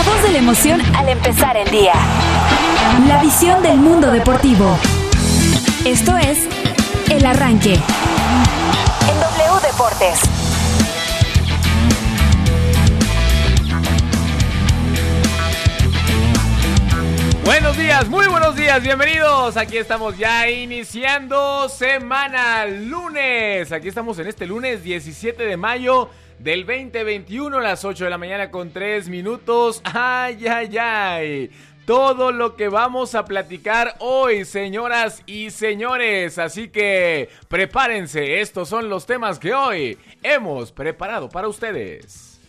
La voz de la emoción al empezar el día. La visión del mundo deportivo. Esto es El Arranque. En W Deportes. Buenos días, muy buenos días, bienvenidos. Aquí estamos ya iniciando semana lunes. Aquí estamos en este lunes 17 de mayo del 2021 a las 8 de la mañana con 3 minutos. Ay, ay, ay. Todo lo que vamos a platicar hoy, señoras y señores. Así que prepárense, estos son los temas que hoy hemos preparado para ustedes.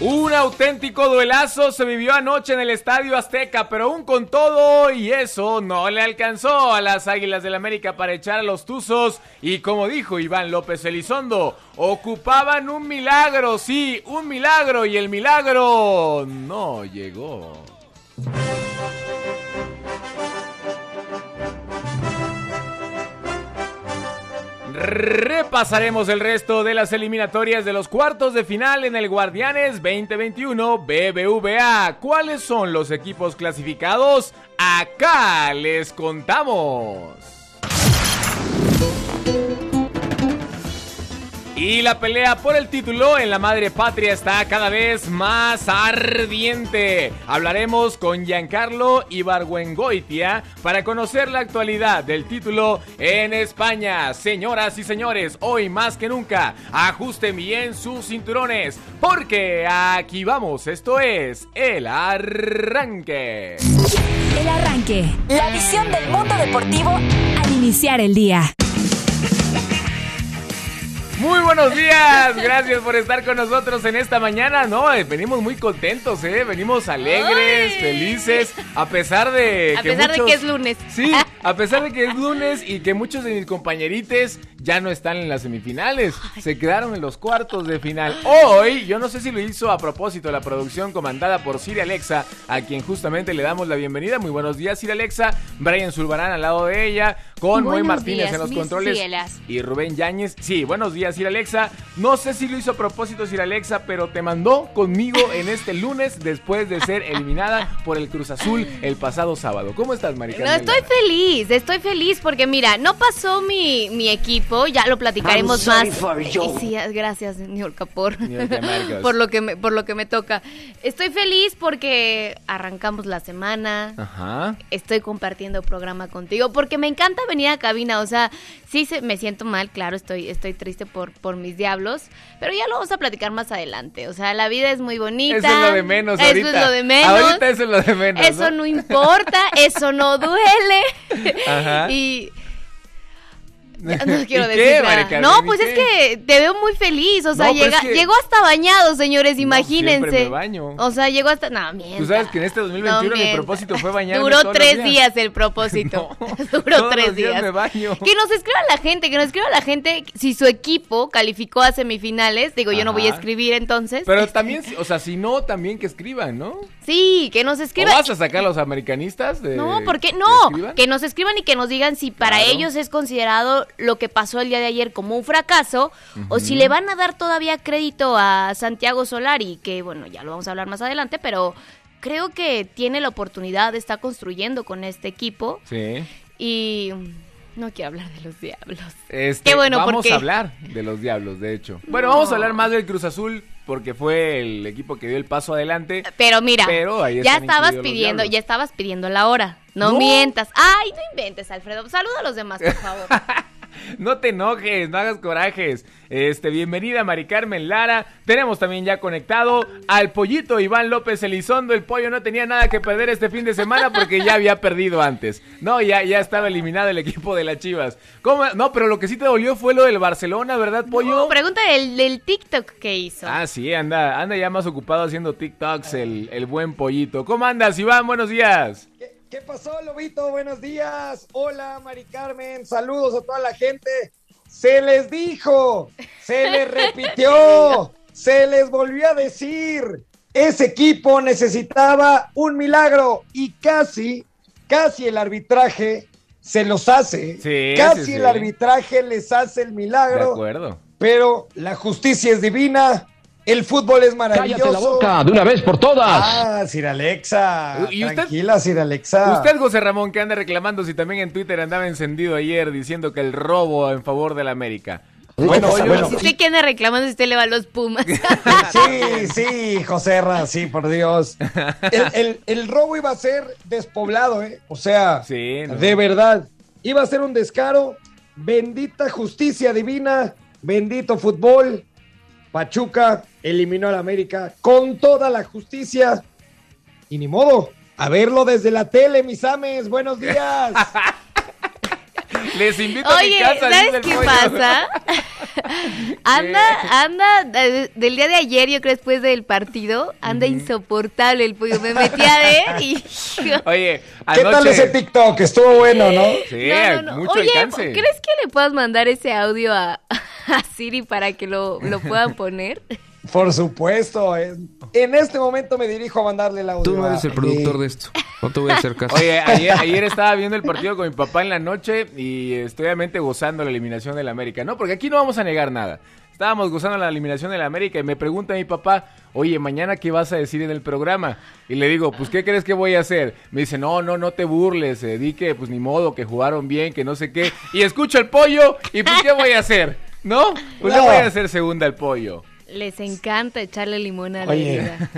Un auténtico duelazo se vivió anoche en el Estadio Azteca, pero aún con todo y eso no le alcanzó a las Águilas del América para echar a los Tuzos y como dijo Iván López Elizondo, ocupaban un milagro, sí, un milagro y el milagro no llegó. Repasaremos el resto de las eliminatorias de los cuartos de final en el Guardianes 2021 BBVA. ¿Cuáles son los equipos clasificados? Acá les contamos. Y la pelea por el título en la madre patria está cada vez más ardiente. Hablaremos con Giancarlo Ibargüengoitia para conocer la actualidad del título en España. Señoras y señores, hoy más que nunca, ajusten bien sus cinturones porque aquí vamos. Esto es el arranque. El Arranque. La visión del mundo deportivo al iniciar el día. Muy buenos días, gracias por estar con nosotros en esta mañana. No, eh, venimos muy contentos, ¿eh? Venimos alegres, Ay. felices, a pesar de A que pesar de que es lunes. Sí, a pesar de que es lunes y que muchos de mis compañerites ya no están en las semifinales, se quedaron en los cuartos de final. Hoy, yo no sé si lo hizo a propósito la producción comandada por Siri Alexa, a quien justamente le damos la bienvenida. Muy buenos días, Siri Alexa. Brian Zulbarán al lado de ella, con Moy Martínez días, en los controles cielas. y Rubén Yáñez. Sí, buenos días, Sir Alexa. No sé si lo hizo a propósito, Sir Alexa, pero te mandó conmigo en este lunes después de ser eliminada por el Cruz Azul el pasado sábado. ¿Cómo estás, Marica? No, estoy feliz, estoy feliz porque mira, no pasó mi, mi equipo, ya lo platicaremos más. Sí, gracias, señor Capor, Señor Camargos. por lo que me, por lo que me toca. Estoy feliz porque arrancamos la semana. Ajá. Estoy compartiendo programa contigo porque me encanta venir a cabina, o sea, sí se, me siento mal, claro, estoy estoy triste por por mis diablos, pero ya lo vamos a platicar más adelante. O sea, la vida es muy bonita. Eso es lo de menos Eso ahorita. es lo de menos. Ahorita eso es lo de menos. Eso no importa, eso no duele. Ajá. Y ya no quiero ¿Y decir qué, nada. Carmen? No, ¿Y pues es que te veo muy feliz, o sea, No, pero llega, es que- llegó hasta bañado, señores, No, imagínense. siempre me baño. O sea, llegó hasta no, mienta. Tú sabes que en este 2021 mi propósito fue bañarme Duró tres días. días. el propósito. No, Duró todos tres los días días. me baño. Que nos escriba la gente, que nos escriba la gente si su equipo calificó a semifinales. Digo, yo no voy a escribir entonces. Pero también, o sea, si no, también que escriban, ¿no? Sí, que nos ¿O escriban. vas a sacar a los americanistas? De, No, ¿por qué? que No, que nos escriban y que nos digan si para Claro. ellos es considerado lo que pasó el día de ayer como un fracaso o si le van a dar todavía crédito a Santiago Solari, que bueno, ya lo vamos a hablar más adelante, pero creo que tiene la oportunidad de estar construyendo con este equipo Sí. y no quiero hablar de los diablos. Este, Qué bueno, vamos porque- a hablar de los diablos, de hecho. Bueno, No. vamos a hablar más del Cruz Azul porque fue el equipo que dio el paso adelante. Pero mira, Pero ya estabas pidiendo, ya estabas pidiendo la hora. No, No. mientas. Ay, no inventes, Alfredo. Saluda a los demás, por favor. No te enojes, no hagas corajes. Este, bienvenida Mari Carmen Lara. Tenemos también ya conectado al pollito Iván López Elizondo. El pollo no tenía nada que perder este fin de semana porque ya había perdido antes. No, ya, ya estaba eliminado el equipo de las Chivas. ¿Cómo? No, pero lo que sí te dolió fue lo del Barcelona, ¿verdad, pollo? No, pregunta del, del TikTok que hizo. Ah, sí, anda, anda ya más ocupado haciendo TikToks el, el buen pollito. ¿Cómo andas, Iván? Buenos días. ¿Qué, qué pasó, Lobito? Buenos días. Hola, Mari Carmen. Saludos a toda la gente. Se les dijo, se les repitió, se les volvió a decir. Ese equipo necesitaba un milagro y casi, casi el arbitraje se los hace. Sí, Casi sí, el sí. arbitraje les hace el De milagro. acuerdo. Pero la justicia es divina, el fútbol es maravilloso. Cállate la boca de una vez por todas. Ah, Sir Alexa. ¿Y usted? Tranquila, Sir Alexa. Usted, José Ramón, que anda reclamando si también en Twitter andaba encendido ayer diciendo que el robo en favor de la América. Bueno, Oye, bueno. Si usted que anda reclamando si usted le va a los Pumas. Sí, sí, José Ra, sí, por Dios. El, el- el robo iba a ser despoblado, ¿eh? O sea, Sí, ¿no? de verdad. Iba a ser un descaro. Bendita justicia divina, bendito fútbol. Pachuca eliminó al América con toda la justicia. Y ni modo, a verlo desde la tele, mis ames. Buenos días. Les invito a mi Oye, casa. ¿sabes qué pollo. pasa? anda, anda, de- del día de ayer, yo creo después del partido, anda insoportable el pollo. Me metí a ver y... Oye, ¿Qué tal ese TikTok? Estuvo bueno, ¿no? Sí, No, no, no. mucho Oye, alcance. ¿crees que le puedas mandar ese audio a, a Siri para que lo, lo puedan poner? Por supuesto. En, en este momento me dirijo a mandarle el audio. Tú no eres el productor eh, de esto. No te voy a hacer caso. Oye, ayer, ayer estaba viendo el partido con mi papá en la noche y estoy obviamente gozando la eliminación del América. No, porque aquí no vamos a negar nada. Estábamos gozando la eliminación del América y me pregunta mi papá, oye, mañana qué vas a decir en el programa? Y le digo, pues, ¿qué crees que voy a hacer? Me dice, no, no, no te burles, eh, di que, pues, ni modo, que jugaron bien, que no sé qué. Y escucho el pollo y, pues, ¿qué voy a hacer? ¿No? Pues, le No. voy a hacer segunda al pollo. Les encanta echarle limón a la Oye. herida.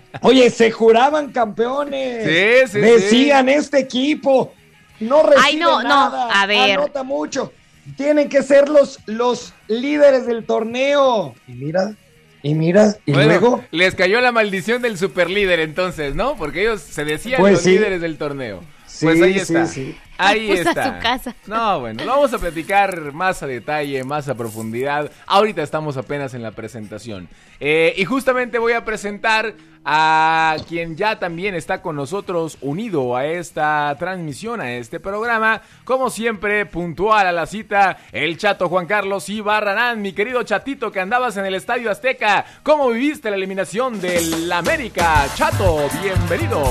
Oye, se juraban campeones. Sí, sí, Decían este equipo. No recibe Ay, no, no, nada. a ver. Anota mucho. Tienen que ser los, los líderes del torneo. Y mira, y mira, y Bueno, luego. les cayó la maldición del superlíder entonces, ¿no? Porque ellos se decían Pues los sí. líderes del torneo. Sí, pues ahí sí, está. sí. Ahí está. su casa. No, bueno, lo vamos a platicar más a detalle, más a profundidad. Ahorita estamos apenas en la presentación. Eh, y justamente voy a presentar a quien ya también está con nosotros unido a esta transmisión, a este programa. Como siempre, puntual a la cita, el chato Juan Carlos Ibarranán. Mi querido chatito que andabas en el Estadio Azteca. ¿Cómo viviste la eliminación del América? Chato, bienvenido.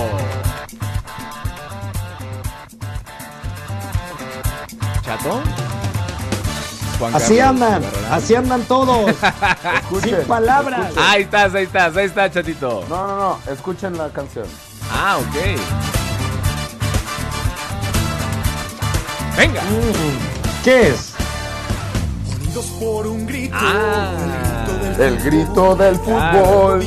¿Chato? Juan Así Carlos andan, así andan todos. sin palabras. Ahí estás, ahí estás, ahí está, chatito. No, no, no, escuchen la canción. Ah, ok. Venga. ¿Qué es? Ah. El grito del fútbol.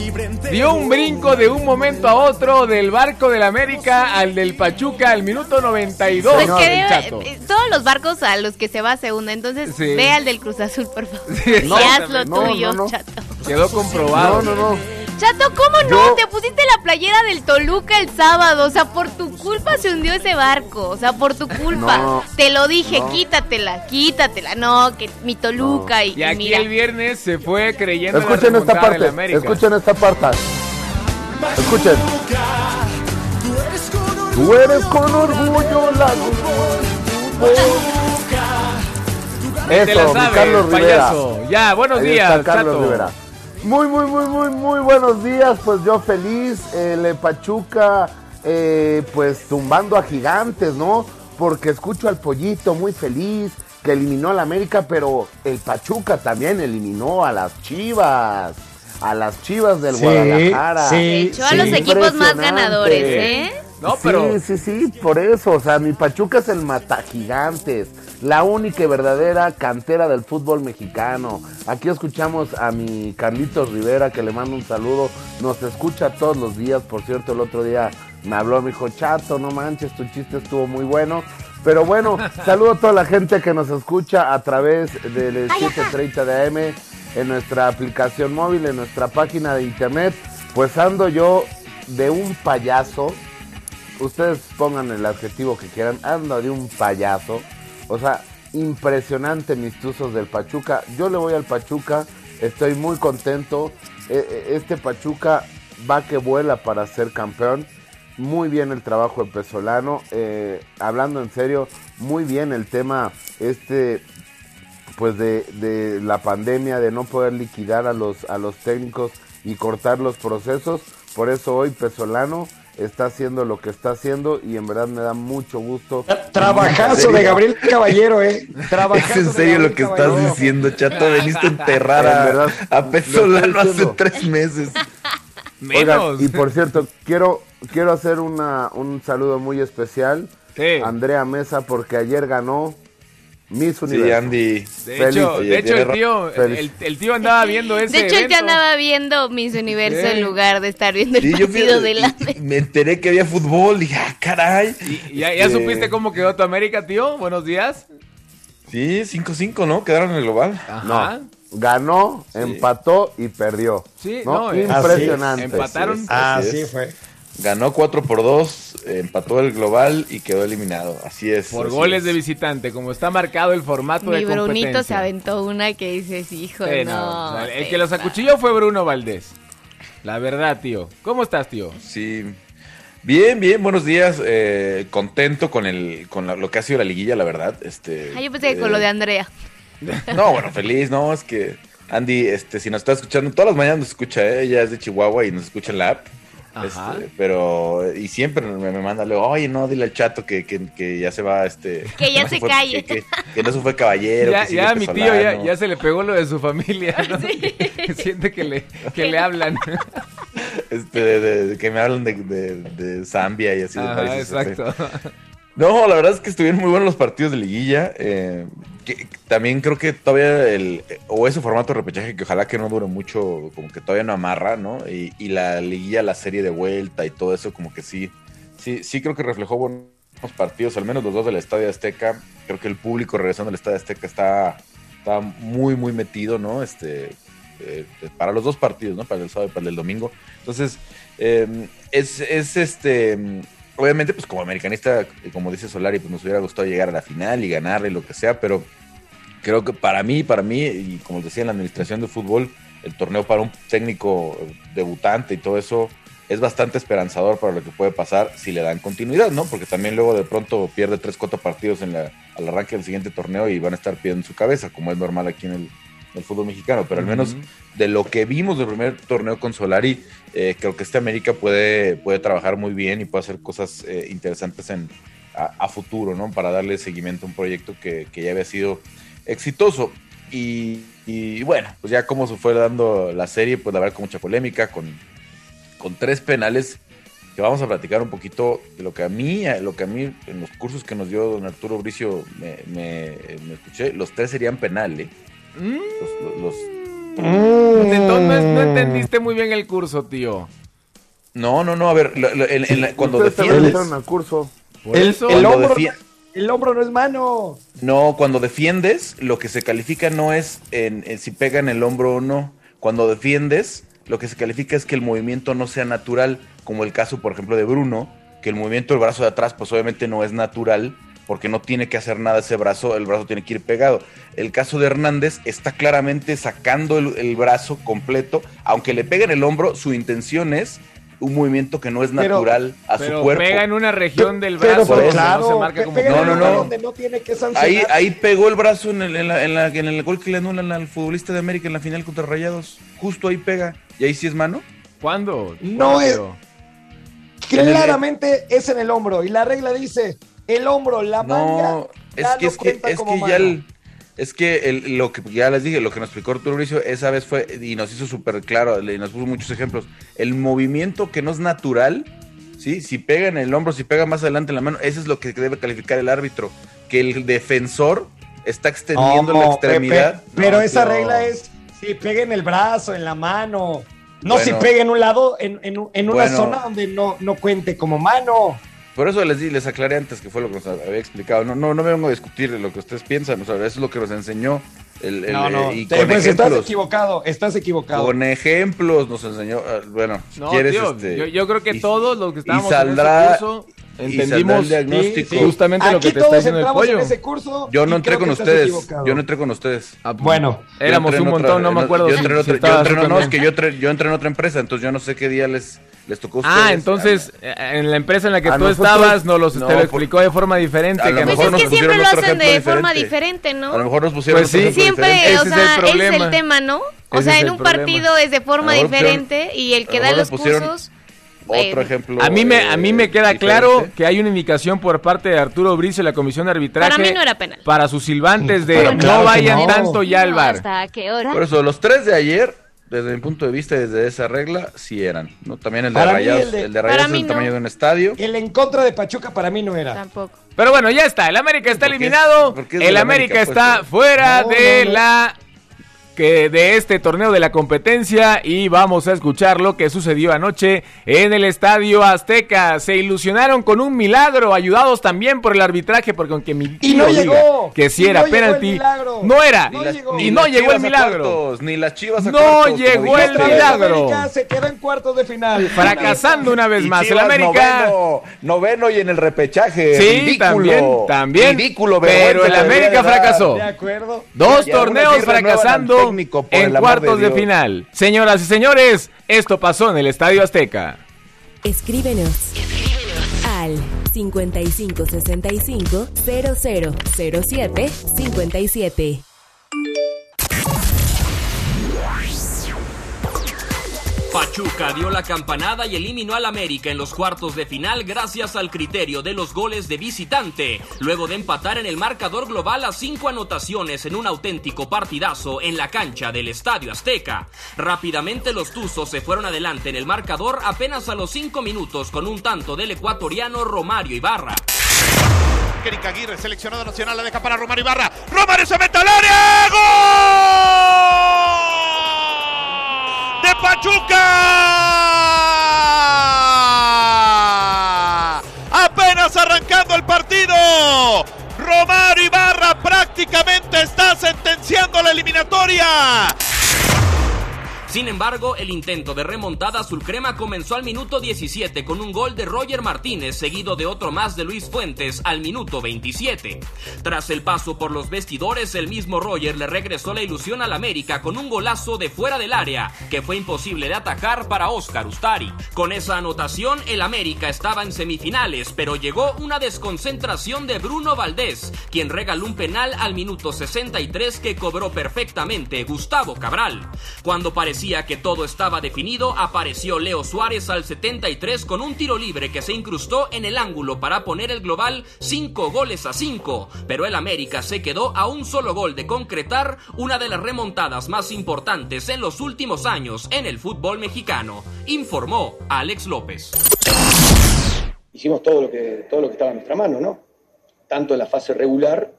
Dio un brinco de un momento a otro del barco del América al del Pachuca al minuto 92. Pues que eh, todos los barcos a los que se va a segunda, entonces Sí. ve al del Cruz Azul, por favor. Sí, y haz lo no, tuyo, no, no. chato. Quedó comprobado. No, no, no. Chato, ¿cómo no? Yo- Te pusiste la playera del Toluca el sábado. O sea, por tu culpa se hundió ese barco. O sea, por tu culpa. No, Te lo dije, no. quítatela, quítatela. No, que mi Toluca y, Y aquí mira. el viernes se fue creyendo la Escuchen esta parte. América. Escuchen esta parte. Escuchen. Tú eres con orgullo la Eso, Carlos Rivera. payaso. Ya, buenos Ahí días, Carlos chato. Rivera. Muy, muy, muy, muy, muy buenos días. Pues yo feliz. El eh, Pachuca, eh, pues tumbando a gigantes, ¿no? Porque escucho al pollito muy feliz que eliminó al América, pero el Pachuca también eliminó a las Chivas. A las Chivas del Sí, Guadalajara. sí. De hecho, a los equipos más ganadores, ¿eh? No, pero Sí, sí, sí, por eso. O sea, mi Pachuca es el matagigantes. La única y verdadera cantera del fútbol mexicano. Aquí escuchamos a mi Carlitos Rivera, que le mando un saludo. Nos escucha todos los días. Por cierto, el otro día me habló, me dijo, chato, no manches, tu chiste estuvo muy bueno. Pero bueno, saludo a toda la gente que nos escucha a través del 730 de AM, en nuestra aplicación móvil, en nuestra página de internet. Pues ando yo de un payaso ustedes pongan el adjetivo que quieran, ando de un payaso. O sea, impresionante mis tuzos del Pachuca. Yo le voy al Pachuca, estoy muy contento. Eh, eh, Este Pachuca va que vuela para ser campeón. Muy bien el trabajo de Pesolano. Eh, hablando en serio, muy bien el tema este pues de, de la pandemia, de no poder liquidar a los, a los técnicos y cortar los procesos. Por eso hoy Pesolano está haciendo lo que está haciendo y en verdad me da mucho gusto. Trabajazo de Gabriel Caballero, ¿eh? ¿Es en serio lo que estás diciendo, Chato? Veniste a enterrar a, a Pesolano hace tres meses. Oigan, y por cierto, quiero, quiero hacer una, un saludo muy especial a Andrea Mesa porque ayer ganó Miss Universo. Sí, Andy. De hecho, de hecho el, tío, el, tío andaba viendo ese De hecho, evento. ya andaba viendo Miss Universo en lugar de estar viendo el partido de la... Me enteré que había fútbol, y dije, ah, caray. ¿Y, ya, ya supiste cómo quedó tu América, tío? Buenos días. Sí, 5-5, ¿no? Quedaron en el global. Ajá. No. Ganó, empató y perdió. Sí, ¿no? no, impresionante. Empataron. Así ah, fue. Ganó 4 por 2, empató el global y quedó eliminado. Así es. Por así goles es. de visitante, como está marcado el formato Mi de competencia. Brunito se aventó una que dices, hijo, Sí, no. o sea, el que los acuchilló fue Bruno Valdés. La verdad, tío. ¿Cómo estás, tío? Sí. Bien, bien, buenos días. Eh, contento con el con la- lo que ha sido la liguilla, la verdad. Este, Ah, yo pensé que con eh, lo de Andrea. No, bueno, feliz, no, es que Andy, este, si nos está escuchando, todas las mañanas nos escucha, ¿eh? ella es de Chihuahua y nos escucha en la app. Este, pero, y siempre me, me manda luego, oye, no, dile al chato que, que, que ya se va, este. Que ya no se fue- calle. Que, que- que no se fue caballero. Ya, que ya mi tío ya, ya se le pegó lo de su familia, ¿no? Siente que le, que le hablan. Este, de- de- de que me hablan de, de, de Zambia y así de Ajá, países así. No, la verdad es que estuvieron muy buenos los partidos de liguilla. eh, también creo que todavía el o ese formato de repechaje que ojalá que no dure mucho, como que todavía no amarra, ¿no? Y, la liguilla, la serie de vuelta y todo eso, como que sí, sí, sí creo que reflejó buenos partidos, al menos los dos del Estadio Azteca. Creo que el público regresando al Estadio Azteca está, está muy, muy metido, ¿no? Este, eh, para los dos partidos, ¿no? Para el sábado y para el domingo. Entonces, eh, es, es este. Obviamente, pues como americanista, como dice Solari, pues nos hubiera gustado llegar a la final y ganarle lo que sea, pero creo que para mí, para mí, y como decía en la administración de fútbol, el torneo para un técnico debutante y todo eso es bastante esperanzador para lo que puede pasar si le dan continuidad, ¿no? Porque también luego de pronto pierde 3, 4 partidos en la, al arranque del siguiente torneo y van a estar pidiendo su cabeza, como es normal aquí en el, el fútbol mexicano, pero al menos de lo que vimos del primer torneo con Solari, eh, creo que este América puede, puede trabajar muy bien y puede hacer cosas eh, interesantes en, a, a futuro, ¿no? Para darle seguimiento a un proyecto que, que ya había sido exitoso. Y, y bueno, pues ya como se fue dando la serie, pues la verdad con mucha polémica, con, con tres penales que vamos a platicar un poquito de lo que a mí, lo que a mí en los cursos que nos dio don Arturo Bricio me, me- me escuché, los tres serían penal, ¿eh? Los- los- los, Entonces no entendiste muy bien el curso, tío. No, no, no, a ver, en- en la- cuando defiendes... al curso. Por El, eso. el Cuando hombro, el hombro no es mano. No, cuando defiendes, lo que se califica no es en, en si pega en el hombro o no. Cuando defiendes, lo que se califica es que el movimiento no sea natural, como el caso, por ejemplo, de Bruno, que el movimiento del brazo de atrás, pues obviamente no es natural, porque no tiene que hacer nada ese brazo, el brazo tiene que ir pegado. El caso de Hernández está claramente sacando el, el brazo completo, aunque le pega en el hombro, su intención es un movimiento que no es Pero- natural a Pero su cuerpo. pega en una región del Pero, brazo eso. no se claro, marca como No, no, no. donde no tiene que sancionar. Ahí, ahí pegó el brazo en el, en la- en la- en el gol que le anulan al futbolista de América en la final contra Rayados. Justo ahí pega. ¿Y ahí sí es mano? ¿Cuándo? No ¿Cuándo, es-? Claramente es en el hombro. Y la regla dice: el hombro, la manga. No, es que no es que, es que ya el- es que el- lo que ya les dije, lo que nos explicó Arturo Mauricio esa vez fue, y nos hizo súper claro, y nos puso muchos ejemplos, el movimiento que no es natural, ¿sí? Si pega en el hombro, si pega más adelante en la mano, eso es lo que debe calificar el árbitro, que el defensor está extendiendo la extremidad. Pepe, pero No, esa tío. regla es si pega en el brazo, en la mano. No Bueno. si pega en un lado, en, en un- en una Bueno. zona donde no, no cuente como mano. Por eso les di, les aclaré antes que fue lo que nos había explicado. No, no, no me vengo a discutir lo que ustedes piensan, o sea, eso es lo que nos enseñó. El, el- No, no. y te- con pues estás equivocado, estás equivocado. Con ejemplos nos enseñó. ah, Bueno, si No, quieres, tío, este, yo, yo creo que y- todos los que y estábamos saldrá- en ese curso y saldrá entendimos diagnóstico. sí, justamente lo que te está diciendo el pollo. en ese curso. Yo no entré con ustedes. equivocado. Yo no entré con ustedes. Ah, pues, Bueno, éramos un otra- montón, no me acuerdo. Yo si- entré, en si otra, yo entré- tú no, no, es también. que yo entré, yo entré en otra empresa, entonces yo no sé qué día les, les tocó a ustedes. Ah, entonces eh, en la empresa en la que tú nosotros- estabas nos los No, te lo por- explicó de forma diferente. a lo que mejor Pues es que nos siempre lo hacen de forma diferente. ¿no? A lo mejor nos pusieron Pues sí. Siempre, diferente. O es sea, el es el tema, ¿no? O Ese sea, en un problema. partido es de forma diferente y el que da los pusieron- cursos otro eh, ejemplo. A mí me, a mí me eh, queda diferente. claro que hay una indicación por parte de Arturo Bricio y la comisión de arbitraje Para mí no era penal. para sus silbantes de no claro vayan no. tanto ya al bar. ¿Hasta qué hora? Por eso, los tres de ayer, desde mi punto de vista, desde esa regla, sí eran. ¿no? También el de Para Rayados, el de- el de Rayados es el no. tamaño de un estadio. El en contra de Pachuca para mí no era. Tampoco. Pero bueno, ya está. El América está ¿Por qué es- eliminado. es El América, América, está pues? fuera No, de no, no. la que de este torneo de la competencia y vamos a escuchar lo que sucedió anoche en el Estadio Azteca. Se ilusionaron con un milagro, ayudados también por el arbitraje, porque aunque mi Y tío no diga llegó. que si Y era no penalti, no era las- y no llegó el milagro. cuartos, ni las chivas a No cuartos, llegó el milagro. América se quedó en cuartos de final. Fracasando una vez Y más el América. Noveno, noveno y en el repechaje. Sí, ridículo, también, también. Ridículo, Pero el América fracasó. De acuerdo. Dos Y torneos fracasando técnico, por en cuartos de de, final. Señoras y señores, esto pasó en el Estadio Azteca. Escríbenos. Al 5565 0007 57. Pachuca dio la campanada y eliminó al América en los cuartos de final gracias al criterio de los goles de visitante, luego de empatar en el marcador global a cinco anotaciones en un auténtico partidazo en la cancha del Estadio Azteca. Rápidamente los Tuzos se fueron adelante en el marcador apenas a los cinco minutos con un tanto del ecuatoriano Romario Ibarra. Aguirre, seleccionado nacional, la deja para Romario Ibarra. Romario se mete al área. ¡Gol! Pachuca. Apenas arrancando el partido. Romario Ibarra prácticamente está sentenciando la eliminatoria. Sin embargo, el intento de remontada azulcrema comenzó al minuto 17 con un gol de Roger Martínez, seguido de otro más de Luis Fuentes al minuto 27. Tras el paso por los vestidores, el mismo Roger le regresó la ilusión al América con un golazo de fuera del área, que fue imposible de atajar para Oscar Ustari. Con esa anotación, el América estaba en semifinales, pero llegó una desconcentración de Bruno Valdés, quien regaló un penal al minuto 63 que cobró perfectamente Gustavo Cabral. Cuando parecía que todo estaba definido, apareció Leo Suárez al 73 con un tiro libre que se incrustó en el ángulo para poner el global 5 goles a 5, pero el América se quedó a un solo gol de concretar una de las remontadas más importantes en los últimos años en el fútbol mexicano, informó Alex López. hicimos todo lo que, todo lo que estaba en nuestra mano, ¿no? Tanto en la fase regular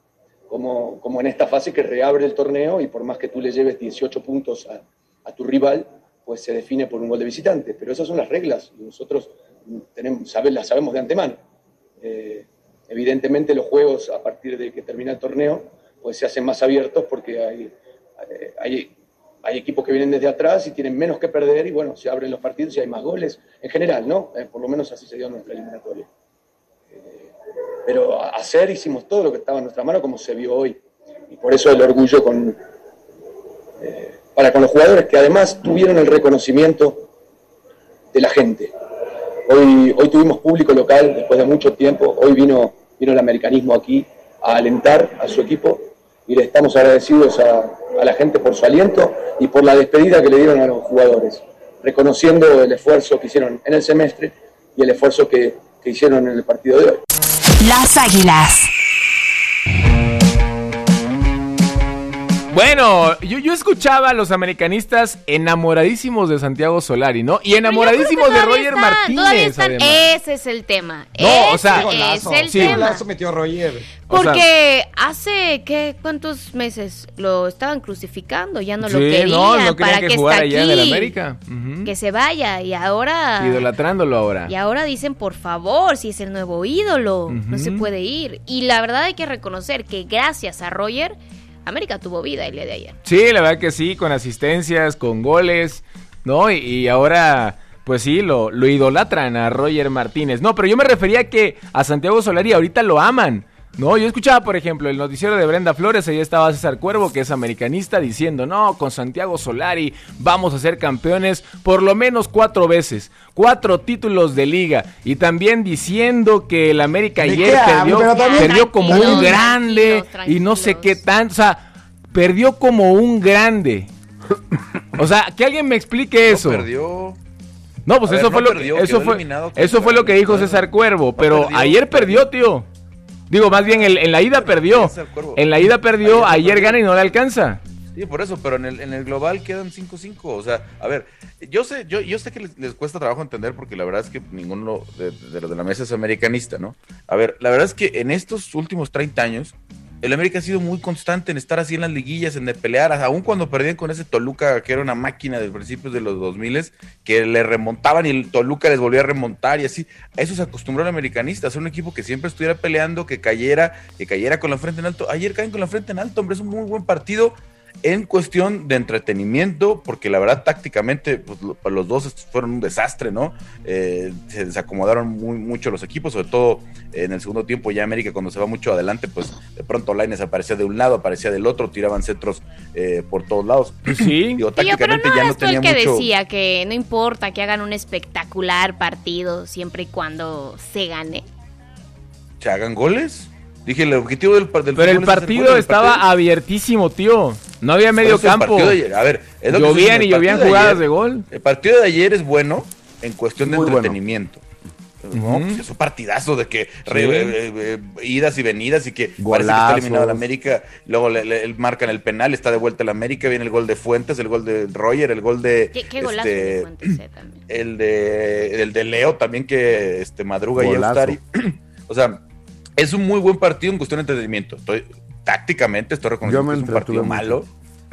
como, como en esta fase que reabre el torneo y por más que tú le lleves 18 puntos a, a tu rival, pues se define por un gol de visitante. Pero esas son las reglas y nosotros tenemos, las sabemos de antemano. Eh, evidentemente los juegos a partir de que termina el torneo pues se hacen más abiertos porque hay, hay, equipos que vienen desde atrás y tienen menos que perder y bueno, se abren los partidos y hay más goles en general, ¿no? Eh, por lo menos así se dio en nuestra eliminatoria. Eh, pero hacer hicimos todo lo que estaba en nuestra mano como se vio hoy y por eso el orgullo con, para con los jugadores que además tuvieron el reconocimiento de la gente. Hoy, hoy tuvimos público local después de mucho tiempo, hoy vino, vino el americanismo aquí a alentar a su equipo y le estamos agradecidos a, la gente por su aliento y por la despedida que le dieron a los jugadores, reconociendo el esfuerzo que hicieron en el semestre y el esfuerzo que, que hicieron en el partido de hoy. Las Águilas. Bueno, yo, yo escuchaba a los americanistas enamoradísimos de Santiago Solari, ¿no? Y enamoradísimos de Roger Martínez, están. Ese es el tema. No, o Ese sea, es el sí. tema. Golazo metió Roger. O sea- Porque hace, ¿qué? ¿Cuántos meses lo estaban crucificando? Ya no lo querían. no, no querían ¿Para que jugara está allá en el aquí? América. Que se vaya. Y ahora... Idolatrándolo ahora. Y ahora dicen, por favor, si es el nuevo ídolo, no se puede ir. Y la verdad hay que reconocer que gracias a Roger, América tuvo vida el día de ayer. Sí, la verdad que sí, con asistencias, con goles, ¿no? Y, y ahora, pues sí, lo, lo idolatran a Roger Martínez. No, pero yo me refería que a Santiago Solari ahorita lo aman. No, yo escuchaba, por ejemplo, el noticiero de Brenda Flores, ahí estaba César Cuervo, que es americanista, diciendo, no, con Santiago Solari vamos a ser campeones por lo menos cuatro veces, cuatro títulos de liga, y también diciendo que el América ¿De ayer perdió, perdió como un grande tranquilos, y no sé qué tanto, o sea, perdió como un grande. O sea, que alguien me explique eso. perdió. No, pues A ver, eso no fue lo perdió, que eso fue, eso fue lo que dijo César Cuervo, pero perdió, ayer perdió, tío. Digo, más bien en, en la ida perdió. En la ida perdió, Ayer ayer gana y no le alcanza. Sí, por eso, pero en el, en el global quedan 5-5. O sea, a ver, yo sé, yo, yo sé que les, les cuesta trabajo entender porque la verdad es que ninguno de, de los de la mesa es americanista, ¿no? A ver, la verdad es que en estos últimos 30 años, el América ha sido muy constante en estar así en las liguillas, en de pelear, aun cuando perdían con ese Toluca, que era una máquina de principios de los 2000 que le remontaban y el Toluca les volvía a remontar y así. A eso se acostumbró el americanista, a ser un equipo que siempre estuviera peleando, que cayera, que cayera con la frente en alto. Ayer caen con la frente en alto, hombre, es un muy buen partido en cuestión de entretenimiento, porque la verdad tácticamente pues, lo- los dos fueron un desastre, ¿no? Eh, se desacomodaron muy, mucho los equipos, sobre todo en el segundo tiempo ya América cuando se va mucho adelante, pues de pronto Laines aparecía de un lado, aparecía del otro, tiraban centros eh, por todos lados. Sí. Digo, Tío, pero tácticamente no ya no tú el tenía que mucho... decía que no importa que hagan un espectacular partido siempre y cuando se gane. ¿Se hagan goles? Dije, el objetivo del, del Pero el es partido el estaba partido- abiertísimo, tío. No había medio campo. partido de ayer- a ver, es lo Llovían y llovían de jugadas ayer- de gol. El partido de ayer es bueno en cuestión de Muy bueno. entretenimiento. No, pues es un partidazo de que re- eh, eh, idas y venidas y que parece que está eliminado el América, luego le, le- marcan el penal, está de vuelta el América, viene el gol de Fuentes, el gol de Roger, el gol de Qué, qué golazo este, de Fuentes, eh, también. el de el de Leo también que este madruga y. Eustari. o sea, es un muy buen partido en cuestión de entretenimiento. Estoy tácticamente estoy reconociendo que es un partido mucho. malo.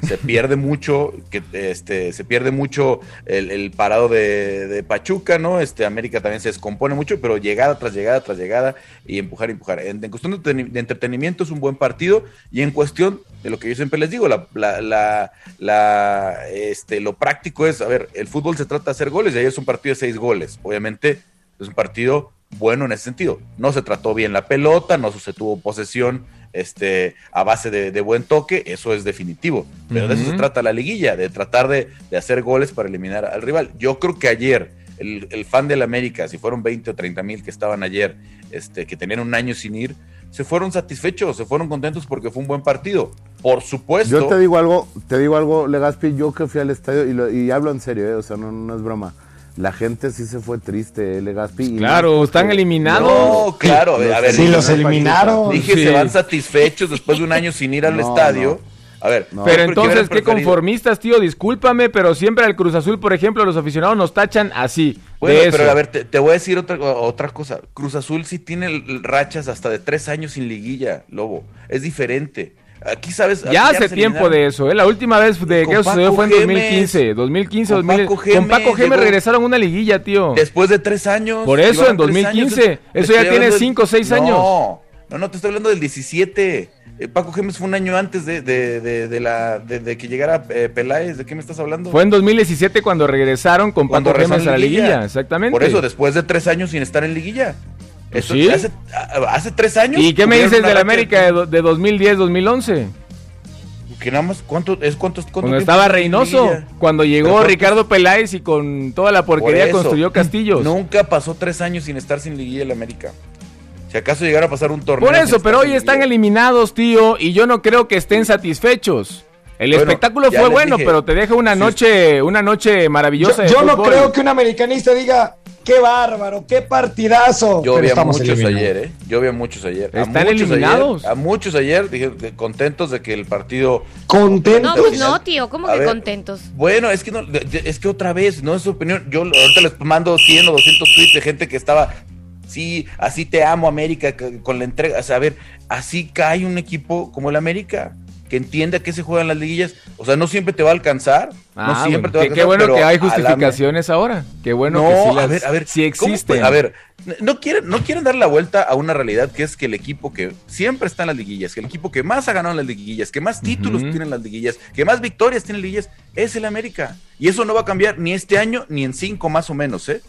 Se pierde mucho, que este, se pierde mucho el, el parado de, de Pachuca, ¿no? Este América también se descompone mucho, pero llegada tras llegada tras llegada y empujar, empujar. En, en cuestión de, de entretenimiento es un buen partido y en cuestión de lo que yo siempre les digo, la, la, la, la, este, lo práctico es, a ver, el fútbol se trata de hacer goles y ayer es un partido de seis goles. Obviamente es un partido bueno en ese sentido. No se trató bien la pelota, no se tuvo posesión este, a base de, de buen toque, eso es definitivo. Pero de eso se trata la liguilla, de tratar de, de hacer goles para eliminar al rival. Yo creo que ayer, el, el fan del América, si fueron 20 o 30 mil que estaban ayer, este, que tenían un año sin ir, se fueron satisfechos, se fueron contentos porque fue un buen partido. Por supuesto. Yo te digo algo, te digo algo, Legaspi, yo que fui al estadio y, lo- y hablo en serio, eh, o sea, no, no es broma. La gente sí se fue triste, eh, Legaspi. y Claro, están eliminados. No, claro, a ver, a ver, Sí, los eliminaron. Dije, Sí. se van satisfechos después de un año sin ir al No, estadio. A ver, No. Pero entonces, qué conformistas, tío, discúlpame, pero siempre al Cruz Azul, por ejemplo, los aficionados nos tachan así. Bueno, de pero a ver, te, te voy a decir otra, otra cosa. Cruz Azul sí tiene rachas hasta de tres años sin liguilla, Lobo. Es diferente. Aquí sabes. aquí Ya hace tiempo de eso, ¿eh? La última vez de que eso sucedió fue en Gemes. 2015. 2015, Con 2000. Paco Con Paco Gemes Gemes regresaron a una liguilla, tío. Después de tres años. Por eso, en tres 2015. años. Te Eso ya tiene cinco o seis No, años. No, no, te estoy hablando del 17. Eh, Paco Gemes fue un año antes de, de, de, de la, de, que llegara eh, Peláez. ¿De qué me estás hablando? Fue en 2017 cuando regresaron con Cuando Paco Gemes a la liguilla, exactamente. Por eso, después de tres años sin estar en liguilla. Pues Esto- sí. hace, tres años. ¿Y qué me dices del racha América de, do- de 2010-2011? Que nada más, ¿cuánto es? ¿Cuántos, cuánto Cuando estaba Reynoso, cuando llegó Pero ¿cuántos- Ricardo Peláez y con toda la Por porquería eso. construyó castillos. Nunca pasó tres años sin estar sin liguilla el América. Si acaso llegara a pasar un torneo. Por eso, pero hoy están eliminados, tío, y yo no creo que estén satisfechos. El Bueno, espectáculo fue bueno, dije. pero te deja una Sí. noche, una noche Yo, maravillosa. de yo no creo que un americanista diga, qué bárbaro, qué partidazo. Yo Pero vi a muchos eliminados. ayer, ¿eh? Yo vi a muchos ayer. A Están muchos eliminados. Ayer, a muchos ayer, dije, contentos de que el partido. Contentos. No, pues no, tío, ¿cómo A que ver, contentos? Bueno, es que no, es que otra vez, no es su opinión. Yo ahorita les mando 100 o 200 tweets de gente que estaba, sí, así te amo América, que- con la entrega. O sea, a ver, así cae un equipo como el América, que entiende a qué se juegan las liguillas. O sea, no siempre te va a alcanzar. Ah, no siempre bueno, te va a qué, alcanzar. qué bueno pero que hay a la- justificaciones ahora. Qué bueno no, que sí a las- ver, a ver, sí ¿cómo existen. a ver, no quieren, no quieren dar la vuelta a una realidad que es que el equipo que siempre está en las liguillas, que el equipo que más ha ganado en las liguillas, que más títulos tiene en las liguillas, que más victorias tiene en liguillas, es el América. Y eso no va a cambiar ni este año ni en cinco más o menos, ¿eh?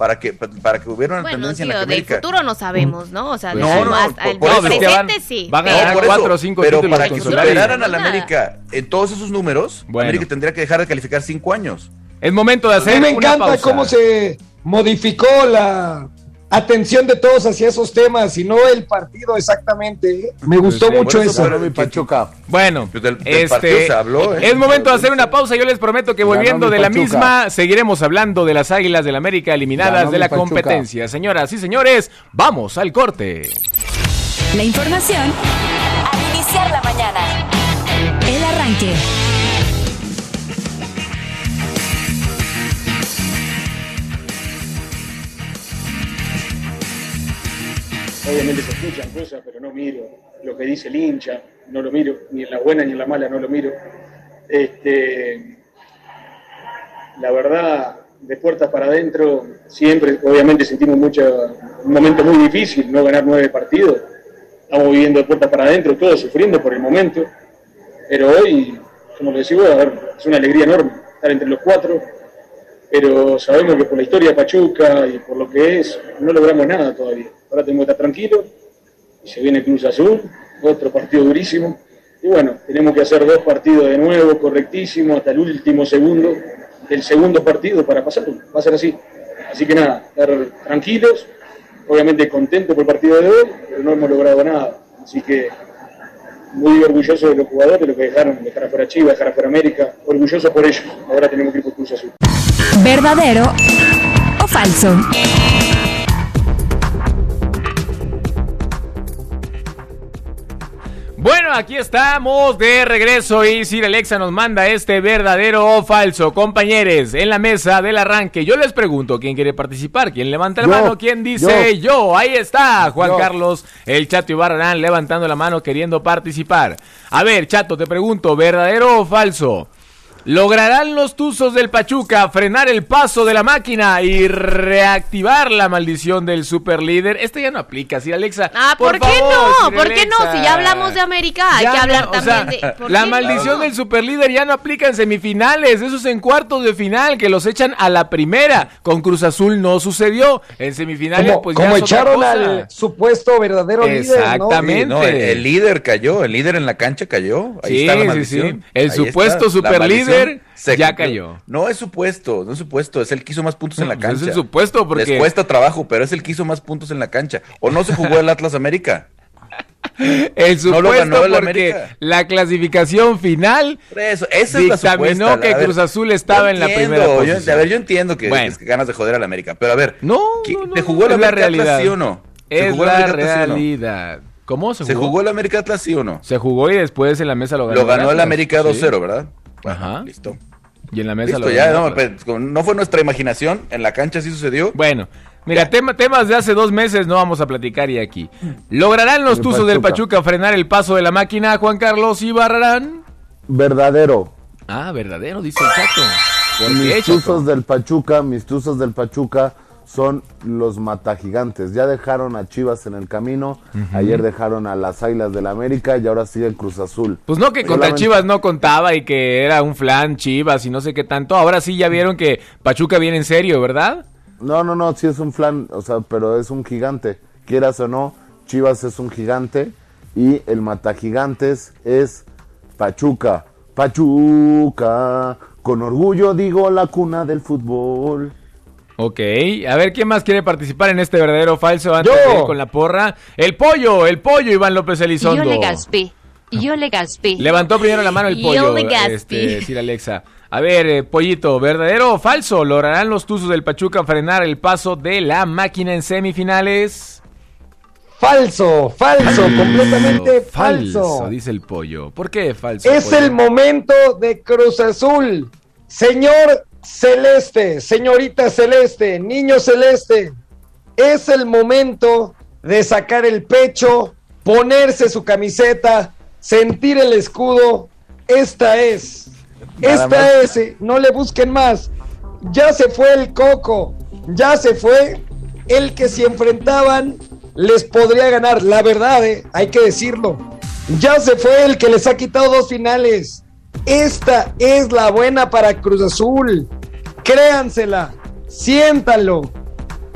Para que, para que hubiera una Bueno, tendencia tío, en la que del futuro no sabemos, ¿no? O sea, No, del no, hasta por- el por que van- presente sí. van a ganar por cuatro o cinco pero títulos para que superaran al Nada. América en todos esos números, Bueno. América tendría que dejar de calificar cinco años. Es momento de A hacer mí me una encanta pausa. cómo se modificó la, atención de todos hacia esos temas y no el partido exactamente. ¿eh? Me gustó Sí, mucho eso. pero mi Pachuca. Bueno, Pues del- del este, se habló, ¿eh? es momento de hacer una pausa. Yo les prometo que volviendo de la Pachuca. misma, seguiremos hablando de las Águilas del América eliminadas Ganó de la Pachuca. competencia. Señoras y señores, vamos al corte. La información al iniciar la mañana. El arranque. Obviamente se escuchan cosas, pero no miro lo que dice el hincha, no lo miro, ni en la buena ni en la mala no lo miro. Este, la verdad, de puertas para adentro, siempre, obviamente sentimos mucho, un momento muy difícil, no ganar nueve partidos. Estamos viviendo de puertas para adentro, todos sufriendo por el momento. Pero hoy, como le decía, a es una alegría enorme estar entre los cuatro. Pero sabemos que por la historia Pachuca y por lo que es, no logramos nada todavía. Ahora tenemos que estar tranquilos y se viene Cruz Azul, otro partido durísimo. Y bueno, tenemos que hacer dos partidos de nuevo, correctísimo, hasta el último segundo del segundo partido para pasarlo. Va a ser así. Así que nada, estar tranquilos, obviamente contentos por el partido de hoy, pero no hemos logrado nada. Así que muy orgulloso de los jugadores, de lo que dejaron, dejar afuera Chivas, dejar afuera América, orgulloso por ellos. Ahora tenemos que ir por Cruz Azul. ¿Verdadero o falso? Bueno, aquí estamos de regreso y Sir Alexa nos manda este verdadero o falso. Compañeros, en la mesa del arranque, yo les pregunto quién quiere participar, quién levanta la Yo, mano, quién dice yo. Ahí está, Juan Yo. Carlos, el Chato Ibarrarán levantando la mano queriendo participar. A ver, Chato, te pregunto, ¿verdadero o falso? ¿Lograrán los Tuzos del Pachuca frenar el paso de la máquina y reactivar la maldición del superlíder? Este ya no aplica, Sir Alexa. Ah, ¿por, qué favor, no? Sir ¿Por qué no? Si ya hablamos de América, hay que no, hablar o sea, también de. ¿por La maldición no? del superlíder ya no aplica en semifinales, eso es en cuartos de final, que los echan a la primera. Con Cruz Azul no sucedió. En semifinales, Como, pues ya como echaron cosa. al supuesto verdadero líder, ¿no? Exactamente. Sí, no, el, el líder cayó, el líder en la cancha cayó. Ahí Sí, está la maldición. sí. El Ahí supuesto superlíder se ya cayó. No es supuesto, no es supuesto, es el que hizo más puntos en la pues es cancha. el supuesto porque- Les cuesta trabajo, pero es el que hizo más puntos en la cancha. ¿O no se jugó el Atlas América? El No supuesto ganó el porque América. la clasificación final eso, esa es la dictaminó supuesta, que a ver, Cruz Azul estaba en la primera yo- a ver, yo entiendo que, Bueno. que ganas de joder al América, pero a ver, No, ¿qué- no, no, ¿te no, jugó el es la América Atlas realidad. sí o no? ¿Se Es jugó la América Atlas, sí o no? realidad. ¿Cómo se ¿Se jugó? jugó el América Atlas sí o no? Se jugó y después en la mesa lo ganó. Lo ganó el Atlas. América 2-0, Sí. ¿verdad? Ajá. listo. Y en la mesa Listo, lo ya, no, pues, no fue nuestra imaginación, en la cancha sí sucedió. Bueno, mira, tema- temas de hace dos meses no vamos a platicar y aquí. ¿Lograrán los Tuzos del Pachuca. Frenar el paso de la máquina, Juan Carlos Ibarrarán? Verdadero. Ah, verdadero, dice el chato. ¿Por qué, Mis tuzos del Pachuca, mis tuzos del Pachuca son los matagigantes. Ya dejaron a Chivas en el camino, ayer dejaron a las Águilas del América y ahora sigue Cruz Azul. Pues no que contra Solamente- Chivas no contaba y que era un flan Chivas y no sé qué tanto. Ahora sí ya vieron que Pachuca viene en serio, ¿verdad? No, no, no, sí es un flan, o sea, pero es un gigante. Quieras o no, Chivas es un gigante y el matagigantes es Pachuca. Pachuca, con orgullo digo la cuna del fútbol. Ok, a ver quién más quiere participar en este verdadero o falso antes Yo. de ir con la porra. El pollo, el pollo, Iván López Elizondo. Yo le gaspé. Yo le gaspé. Levantó primero la mano el Yo pollo, le gaspé. este, Sir Alexa. A ver, eh, pollito, ¿verdadero o falso? ¿Lograrán los Tuzos del Pachuca frenar el paso de la máquina en semifinales? Falso, falso, completamente falso. dice el pollo. ¿Por qué falso? Es pollo? el momento de Cruz Azul. Señor Celeste, señorita Celeste, niño Celeste, es el momento de sacar el pecho, ponerse su camiseta, sentir el escudo. Esta es, Nada esta más. es, eh, no le busquen más. Ya se fue el coco, ya se fue el que si enfrentaban les podría ganar. La verdad, eh, hay que decirlo. Ya se fue el que les ha quitado dos finales. Esta es la buena para Cruz Azul. Créansela, siéntanlo.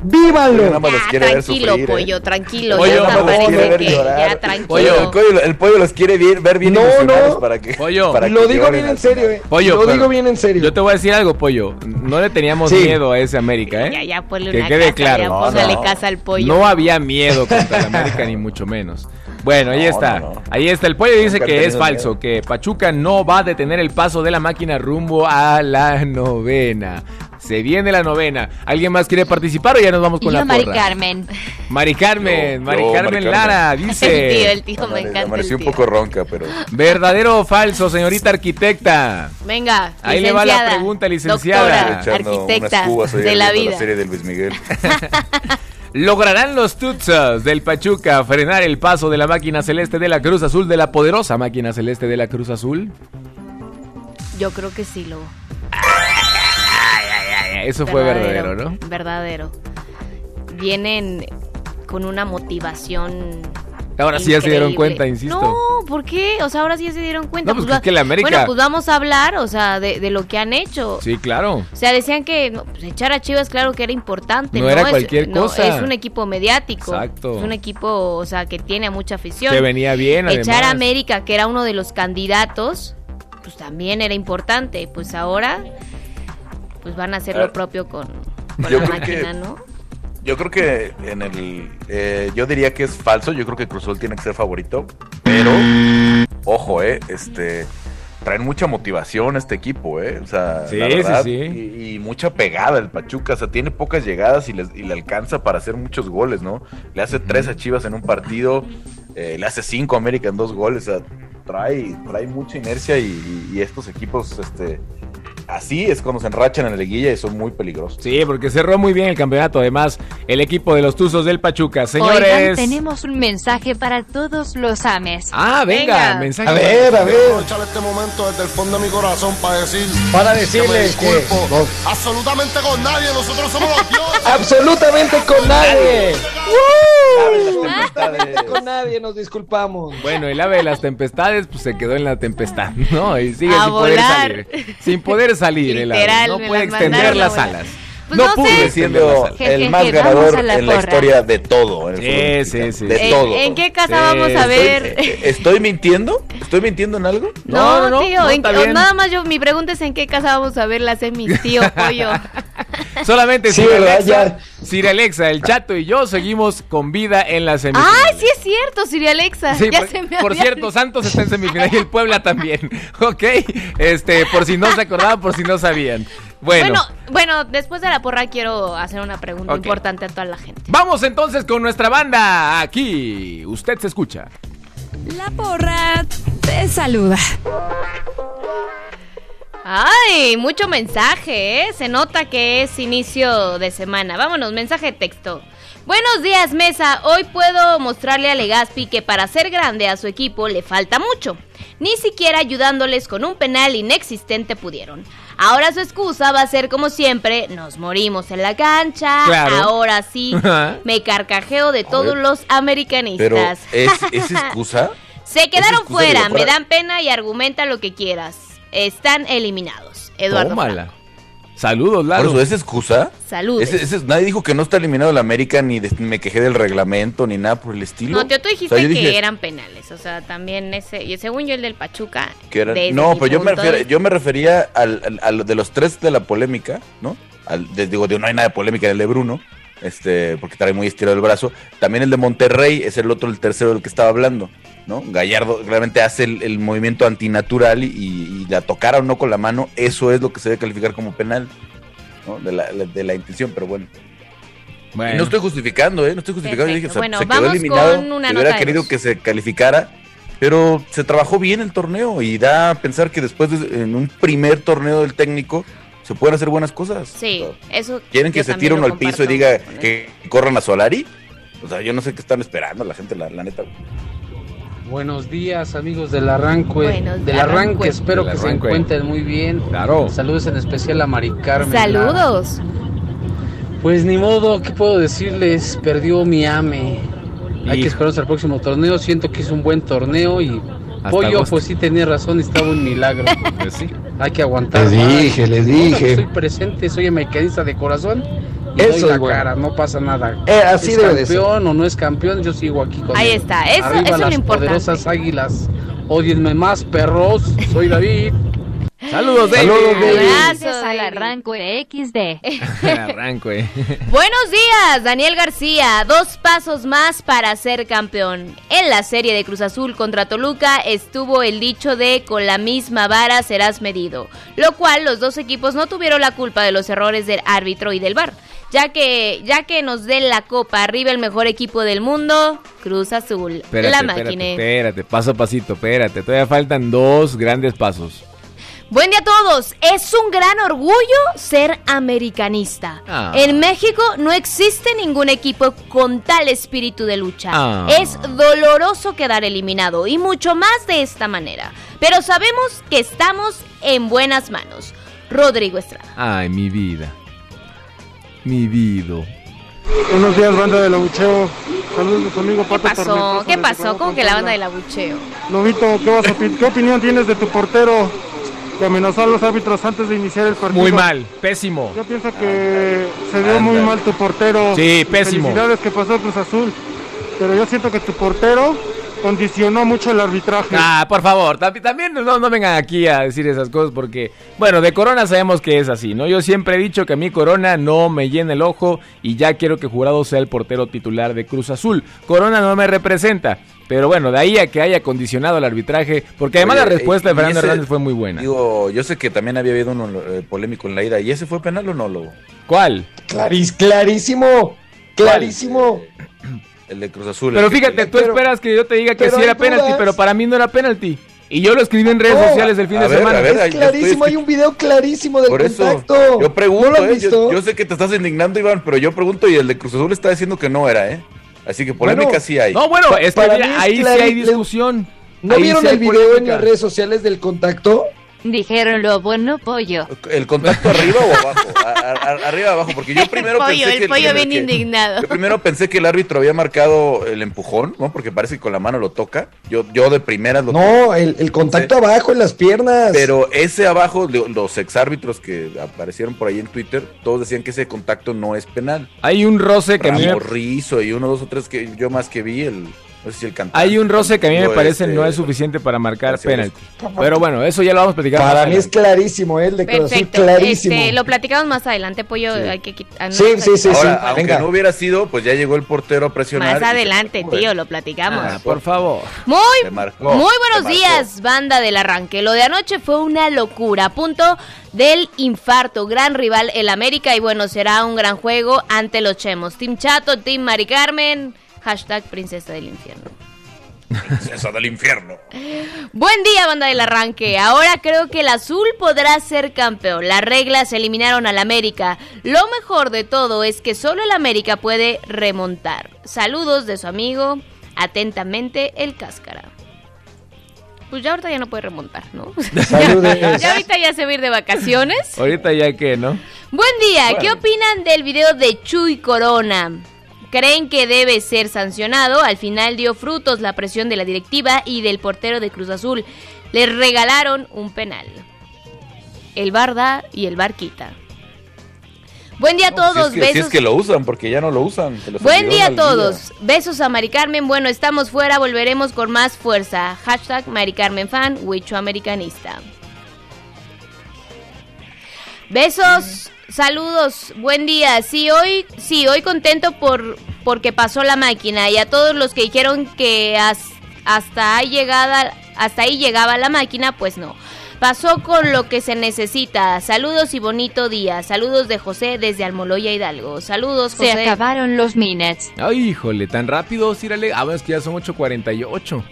¡Vívanlo! Nada más los Ya, quiere ver tranquilo, sufrir, ¿eh? pollo, tranquilo. Pollo, ya nada hasta más los quiere parece ver que llorar. ya tranquilo. Pollo, el, pollo, el pollo los quiere bien- ver bien No, no. para que. Pollo. para Lo digo bien en serio, eh. Pollo, Lo digo bien en serio. Yo te voy a decir algo, pollo. No le teníamos Sí. miedo a ese América, ¿eh? Ya, ya, ponle que una quede casa, claro. ya No, póngale no. casa al pollo. No había miedo contra el América, ni mucho menos. Bueno, ahí No, está. no, no. Ahí está. El pollo dice que es falso, miedo. que Pachuca no va a detener el paso de la máquina rumbo a la novena. Se viene la novena. ¿Alguien más quiere participar o ya nos vamos Y con yo, la Mari porra? Carmen. Mari Carmen, Yo- Mari yo, Carmen Mari Lara Carmen. El tío, dice. el tío, me encanta el Amaneció un poco ronca, pero. ¿Verdadero o falso, señorita arquitecta? Venga, Ahí le va la pregunta, licenciada. Doctora, arquitecta de la vida. La serie de Luis Miguel. ¿Lograrán los Tutzas del Pachuca frenar el paso de la máquina celeste de la Cruz Azul, de la poderosa máquina celeste de la Cruz Azul? Yo creo que sí, lo. Eso fue verdadero, ¿no? Verdadero. Vienen con una motivación. Ahora sí ya se dieron cuenta, insisto. No, ¿por qué? O sea, ahora sí ya se dieron cuenta. No, pues va- es que la América- Bueno, pues vamos a hablar, o sea, de, de lo que han hecho. Sí, claro. O sea, decían que no, pues, echar a Chivas, claro que era importante. No No, era Es- cualquier no, cosa. es un equipo mediático. Exacto. Es un equipo, o sea, que tiene a mucha afición. Que venía bien, Echar a además. América, que era uno de los candidatos, pues también era importante. Pues ahora, pues van a hacer A lo ver, propio con, con yo la creo que- máquina, ¿no? Yo creo que en el. eh, yo diría que es falso. Yo creo que Cruzul tiene que ser favorito. Pero, ojo, eh. Este. Traen mucha motivación este equipo, ¿eh? O sea, Sí, la sí, verdad, sí. Y, y mucha pegada el Pachuca. O sea, tiene pocas llegadas y, les- y le alcanza para hacer muchos goles, ¿no? Le hace tres a Chivas en un partido, eh, le hace cinco a América en dos goles. O sea, trae, trae mucha inercia y estos equipos, este. Así es cuando se enrachan en la liguilla y son muy peligrosos. Sí, porque cerró muy bien el campeonato. Además, el equipo de los Tuzos del Pachuca. Señores. Oigan, tenemos un mensaje para todos los ames. Ah, venga, Venga. mensaje. A ver, a ver. aprovechar este momento desde el fondo de mi corazón para decir Para que me decirles que. no, absolutamente con nadie, nosotros somos los dioses. absolutamente con nadie. Saben las tempestades. Con nadie nos disculpamos. Bueno, el ave de las tempestades, pues se quedó en la tempestad, ¿no? Y sigue A sin poder salir. Sin poder salir el ave. No puede extender las alas. Pues no no extender siendo el más ganador la en la porra. historia de todo. en el Sí, sí, sí. De ¿En, todo. en qué casa Sí, vamos a ver? Eh, ¿Estoy mintiendo? ¿Estoy mintiendo en algo? No, No, no, tío, no, en está qué- bien. nada más yo, mi pregunta es en qué casa vamos a ver las semis, tío, pollo. Solamente Sí, Sir ¿verdad? Alexa, Sir Alexa, el chato y yo seguimos con vida en la semifinal. ¡Ay, sí es cierto, Siri Alexa! Sí, ya por, se me por cierto, Santos está en semifinal y el Puebla también. Ok, este, por si no se acordaban, por si no sabían. Bueno, Bueno, bueno, después de la porra quiero hacer una pregunta importante a toda la gente. vamos entonces con nuestra banda. Aquí, usted se escucha. La porra te saluda. Ay, mucho mensaje, ¿eh? Se nota que es inicio de semana. Vámonos, mensaje de texto. Buenos días, mesa. Hoy puedo mostrarle a Legaspi que para ser grande a su equipo le falta mucho. Ni siquiera ayudándoles con un penal inexistente pudieron. Ahora su excusa va a ser como siempre, nos morimos en la cancha. Claro. Ahora sí, me carcajeo de todos los Pero, americanistas. ¿es, ¿es excusa? Se quedaron excusa fuera, me dan pena y argumenta lo que quieras. Están eliminados. Eduardo. Tómala. Franco. Saludos, Por Lalo. eso, ¿es excusa? Saludos. Nadie dijo que no está eliminado el América, ni de- me quejé del reglamento, ni nada por el estilo. No, tío, tú O dijiste sea, que dije eran penales. O sea, también ese. Y según yo, el del Pachuca. que eran- desde No, pues yo me, refiero- yo me refería al, al- a lo de los tres de la polémica, ¿no? Al, de- digo, de- no hay nada de polémica en el de Bruno, este, porque trae muy estirado el brazo. También el de Monterrey es el otro, el tercero del que estaba hablando, ¿no? Gallardo realmente hace el, el movimiento antinatural y, y la tocara o no con la mano, eso es lo que se debe calificar como penal, ¿no? De la, de la intención, pero bueno. No estoy justificando, ¿eh? No estoy justificando. Yo dije, Bueno, se quedó eliminado. una hubiera querido que se calificara, pero se trabajó bien el torneo y da a pensar que después, de- en un primer torneo del técnico, se pueden hacer buenas cosas. Sí, O sea, eso. ¿Quieren que se tire uno al piso y diga que corran a Solari? O sea, yo no sé qué están esperando la gente, la, la neta. Buenos días amigos del arranque, Buenos del arranque. arranque, espero Del que se encuentren muy bien. Claro. Saludos en especial a Mari Carmen. Saludos. Pues ni modo, ¿qué puedo decirles? Perdió mi AME. Hay que esperar hasta el próximo torneo. Siento que es un buen torneo y Hasta Pollo, agosto. pues sí tenía razón, estaba un milagro. Pues sí. Hay que aguantar. Les dije, les dije. Estoy presente, soy americanista de corazón y doy Eso la bueno. cara, no pasa nada. Eh, así es debe de ser. campeón o no es campeón, yo sigo aquí con Ahí él. está, eso- Arriba eso es lo importante. poderosas águilas. Odienme más, perros. Soy David. Saludos, David. Saludos, David. Gracias al arranco XD. Arranco, eh. Buenos días, Daniel García. Dos pasos más para ser campeón. En la serie de Cruz Azul contra Toluca estuvo el dicho de con la misma vara serás medido, lo cual los dos equipos no tuvieron la culpa de los errores del árbitro y del VAR. Ya que, ya que nos den la copa arriba el mejor equipo del mundo, Cruz Azul, Espérate, la espérate, máquina. espérate, paso a pasito, espérate. Todavía faltan dos grandes pasos. Buen día a todos. Es un gran orgullo ser americanista. Ah. En México no existe ningún equipo con tal espíritu de lucha. Ah. Es doloroso quedar eliminado y mucho más de esta manera. Pero sabemos que estamos en buenas manos. Rodrigo Estrada. Ay, mi vida. Mi vida. Buenos días, banda del abucheo. Saludos a tu amigo Pato ¿Qué pasó? ¿Qué pasó? ¿Cómo que la banda del abucheo? Lobito, ¿qué, vas a ¿qué opinión tienes de tu portero que amenazó a los árbitros antes de iniciar el partido? Muy mal, pésimo. Yo pienso que se vio muy mal tu portero. Sí, pésimo. Felicidades que pasó Cruz Azul. Pero yo siento que tu portero condicionó mucho el arbitraje. Ah, por favor, tam- también no, no vengan aquí a decir esas cosas porque, bueno, de Corona sabemos que es así, ¿no? Yo siempre he dicho que a mí Corona no me llena el ojo y ya quiero que Jurado sea el portero titular de Cruz Azul. Corona no me representa, pero bueno, de ahí a que haya condicionado el arbitraje, porque además Oye, la respuesta de Fernando ese- Hernández fue muy buena. Digo, yo sé que también había habido uno eh, polémico en la ida. ¿Y ese fue penal o no, Lobo? ¿Cuál? Clarís, clarísimo, clarísimo. El de Cruz Azul. Pero fíjate, tú esperas que yo te diga que sí era penalti, pero para mí no era penalti. Y yo lo escribí en redes No, sociales el fin a de ver, semana. a ver, Es ahí yo clarísimo, estoy- hay un video clarísimo del Por eso, contacto. yo pregunto, ¿No lo has eh, visto? yo, yo sé que te estás indignando, Iván, pero yo pregunto y el de Cruz Azul está diciendo que no era, ¿eh? Así que polémica Bueno, sí hay. No, bueno, es que mira, es ahí sí hay discusión. ¿No Ahí vieron sí el video en las redes sociales del contacto? Dijeron lo bueno pollo. ¿El contacto arriba o abajo? A- a- arriba o abajo, porque yo primero pollo, pensé el que... pollo bien que- indignado. Yo primero pensé que el árbitro había marcado el empujón, ¿no? Porque parece que con la mano lo toca. Yo, yo de primeras lo No, el, el contacto abajo en las piernas. Pero ese abajo, lo- los exárbitros que aparecieron por ahí en Twitter, todos decían que ese contacto no es penal. Hay un roce que mí me- Ramos Rizo y uno, dos o tres que yo más que vi, el, no sé si el cantante. Hay un roce que a mí me parece este, no es suficiente para marcar penalti. Pero bueno, eso ya lo vamos a platicar. más Para mí es adelante. clarísimo, ¿eh? el de Cruz Azul, Perfecto. clarísimo. Este, lo platicamos más adelante, pollo. Hay que quitar. Sí, sí, sí, Ahora, sí, aunque venga. no hubiera sido, pues ya llegó el portero a presionar. Más adelante, tío, ¿eh? lo platicamos. Ah, por favor. Muy, marcó, muy buenos días, banda del arranque. Lo de anoche fue una locura, a punto del infarto. Gran rival el América y bueno, será un gran juego ante los Chemos. Team Chato, Team Mari Carmen, hashtag Princesa del Infierno. Princesa del infierno. Buen día, banda del arranque. Ahora creo que el azul podrá ser campeón. Las reglas eliminaron al América. Lo mejor de todo es que solo el América puede remontar. Saludos de su amigo, atentamente, el Cáscara. Pues ya ahorita ya no puede remontar, ¿no? Saludos. ya ahorita ya se va a ir de vacaciones. Ahorita ya que, ¿no? Buen día, ¿qué opinan del video de Chuy Corona? ¿Creen que debe ser sancionado? Al final dio frutos la presión de la directiva y del portero de Cruz Azul. Les regalaron un penal. El Barda y el Barquita. Buen día a todos, si, es que, si besos. es que lo usan, porque ya no lo usan. Buen día a todos. Besos a Mari Carmen. Bueno, estamos fuera, volveremos con más fuerza. Hashtag Mari Carmen fan, Huicho Americanista. Besos, saludos, buen día. Sí, hoy, sí, hoy contento por porque pasó la máquina y a todos los que dijeron que as- hasta ahí llegada, hasta ahí llegaba la máquina, pues no. Pasó con lo que se necesita. Saludos y bonito día. Saludos de José desde Almoloya Hidalgo. Saludos, Se José. acabaron los minutes. Ay, híjole, tan rápido. Ah, bueno, es que ya son 8.48.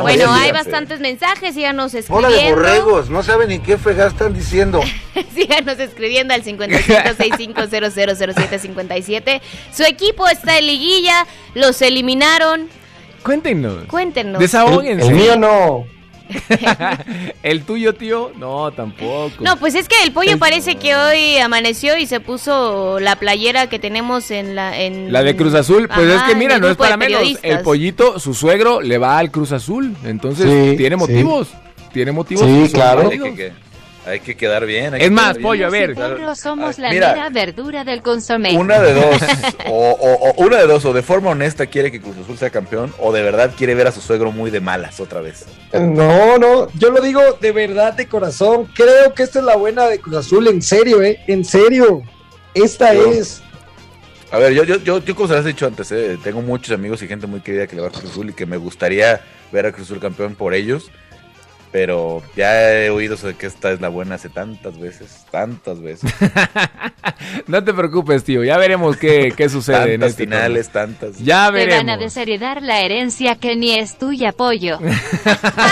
Bueno, ya hay bastantes mensajes, síganos Hola de escribiendo. borregos, no saben ni qué fregadas están diciendo. síganos escribiendo al 5565000757. Su equipo está en liguilla, los eliminaron. Cuéntenos. Cuéntenos. Desahóguense. El, el mío no. ¿El tuyo, tío? No, tampoco. No, pues es que el pollo parece que hoy amaneció y se puso la playera que tenemos en la... En... La de Cruz Azul, pues Ajá, es que mira, no es para menos. El pollito, su suegro, le va al Cruz Azul. Entonces, Sí, tiene sí. motivos. Tiene motivos. Sí, claro. Hay que quedar bien. hay Es que más, bien. pollo, a ver. Nosotros somos la Mira. mera verdura del consomé. Una de dos, o, o- o una de dos, o de forma honesta quiere que Cruz Azul sea campeón, o de verdad quiere ver a su suegro muy de malas otra vez. No, no, yo lo digo de verdad, de corazón. Creo que esta es la buena de Cruz Azul, en serio, ¿eh? En serio. Esta Yo- es. A ver, yo, yo, yo, yo como se les he dicho antes, eh, tengo muchos amigos y gente muy querida que le va a Cruz Azul y que me gustaría ver a Cruz Azul campeón por ellos. Pero ya he oído sobre que esta es la buena hace tantas veces, tantas veces. No te preocupes, tío. Ya veremos qué, qué sucede en tantas este finales, tantas. Ya Te van a veremos. desheredar la herencia que ni es tuya, pollo.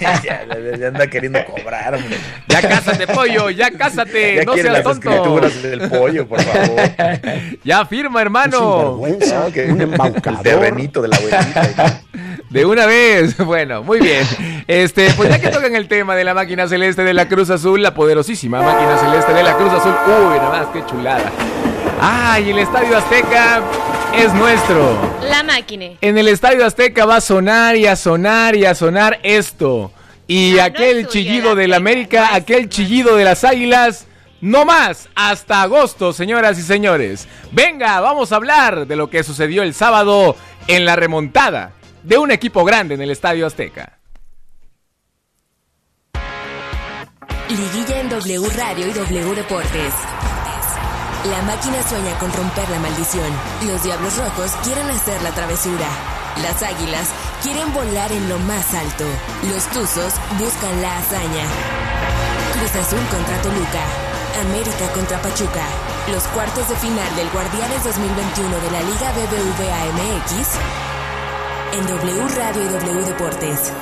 ya, ya- ya anda queriendo cobrar, hombre. Ya cásate, pollo, ya cásate. Ya no seas las tonto. escrituras del pollo, por favor. Ya firma, hermano. No, que- El terrenito de la abuelita. De una vez. Bueno, muy bien. Este, pues ya que tocan el tema de la máquina celeste de la Cruz Azul, la poderosísima máquina celeste de la Cruz Azul. Uy, nada más, qué chulada. Ay, el Estadio Azteca es nuestro. La máquina. En el Estadio Azteca va a sonar y a sonar y a sonar esto. Y aquel chillido del América, aquel chillido de las Águilas. No más, hasta agosto, señoras y señores. Venga, vamos a hablar de lo que sucedió el sábado en la remontada de un equipo grande en el Estadio Azteca. Liguilla en W Radio y W Deportes. La máquina sueña con romper la maldición. Los Diablos Rojos quieren hacer la travesura. Las Águilas quieren volar en lo más alto. Los Tuzos buscan la hazaña. Cruz Azul contra Toluca. América contra Pachuca. Los cuartos de final del Guardianes 2021 de la Liga BBVA MX en W Radio y W Deportes.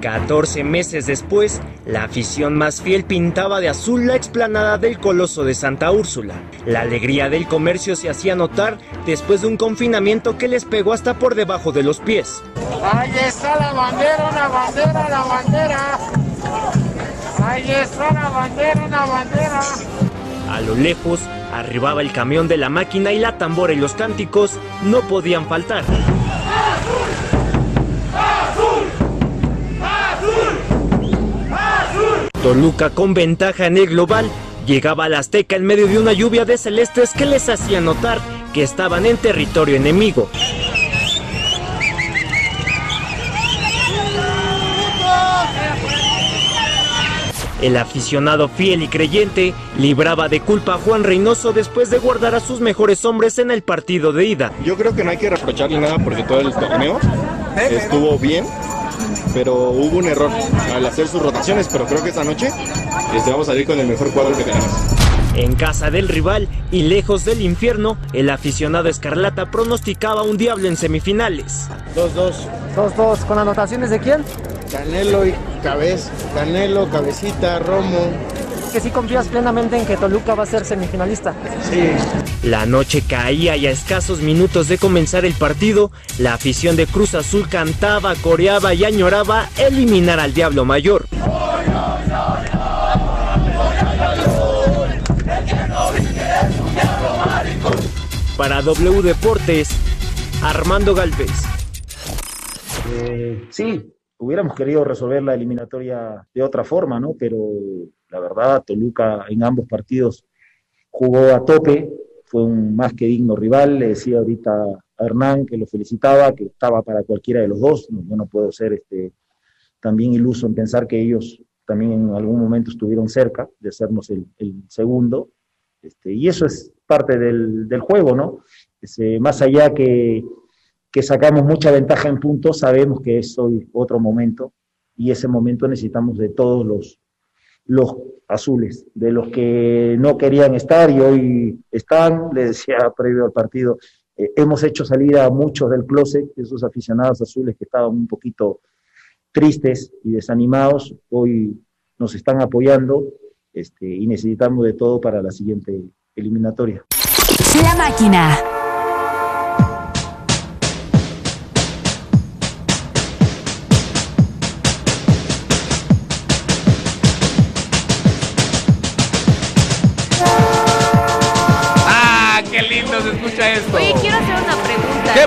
14 meses después, la afición más fiel pintaba de azul la explanada del Coloso de Santa Úrsula. La alegría del comercio se hacía notar después de un confinamiento que les pegó hasta por debajo de los pies. Ahí está la bandera, una bandera, la bandera. Ahí está la bandera, una bandera. A lo lejos, arribaba el camión de la máquina y la tambora y los cánticos no podían faltar. Toluca con ventaja en el global llegaba al Azteca en medio de una lluvia de celestes que les hacía notar que estaban en territorio enemigo. El aficionado fiel y creyente libraba de culpa a Juan Reynoso después de guardar a sus mejores hombres en el partido de ida. Yo creo que no hay que reprocharle nada porque todo el torneo estuvo bien, pero hubo un error al hacer sus rotaciones, pero creo que esta noche este, vamos a salir con el mejor cuadro que tenemos. En casa del rival y lejos del infierno, el aficionado Escarlata pronosticaba un diablo en semifinales. 2-2. 2-2. ¿Con anotaciones de quién? Canelo y Cabez, Canelo, Cabecita, Romo. Que sí confías plenamente en que Toluca va a ser semifinalista. Sí. La noche caía y a escasos minutos de comenzar el partido, la afición de Cruz Azul cantaba, coreaba y añoraba eliminar al Diablo Mayor. Para W Deportes, Armando Galvez. Eh, sí, hubiéramos querido resolver la eliminatoria de otra forma, ¿no? Pero la verdad, Toluca en ambos partidos jugó a tope, fue un más que digno rival. Le decía ahorita a Hernán que lo felicitaba, que estaba para cualquiera de los dos. Yo no puedo ser este, también iluso en pensar que ellos también en algún momento estuvieron cerca de hacernos el, segundo. Este, y eso es parte del, juego, ¿no? Ese, más allá que, que sacamos mucha ventaja en puntos, sabemos que es hoy otro momento y ese momento necesitamos de todos los, los azules, de los que no querían estar y hoy están, les decía previo al partido, eh, hemos hecho salir a muchos del closet, esos aficionados azules que estaban un poquito tristes y desanimados, hoy nos están apoyando este, y necesitamos de todo para la siguiente eliminatoria. La máquina.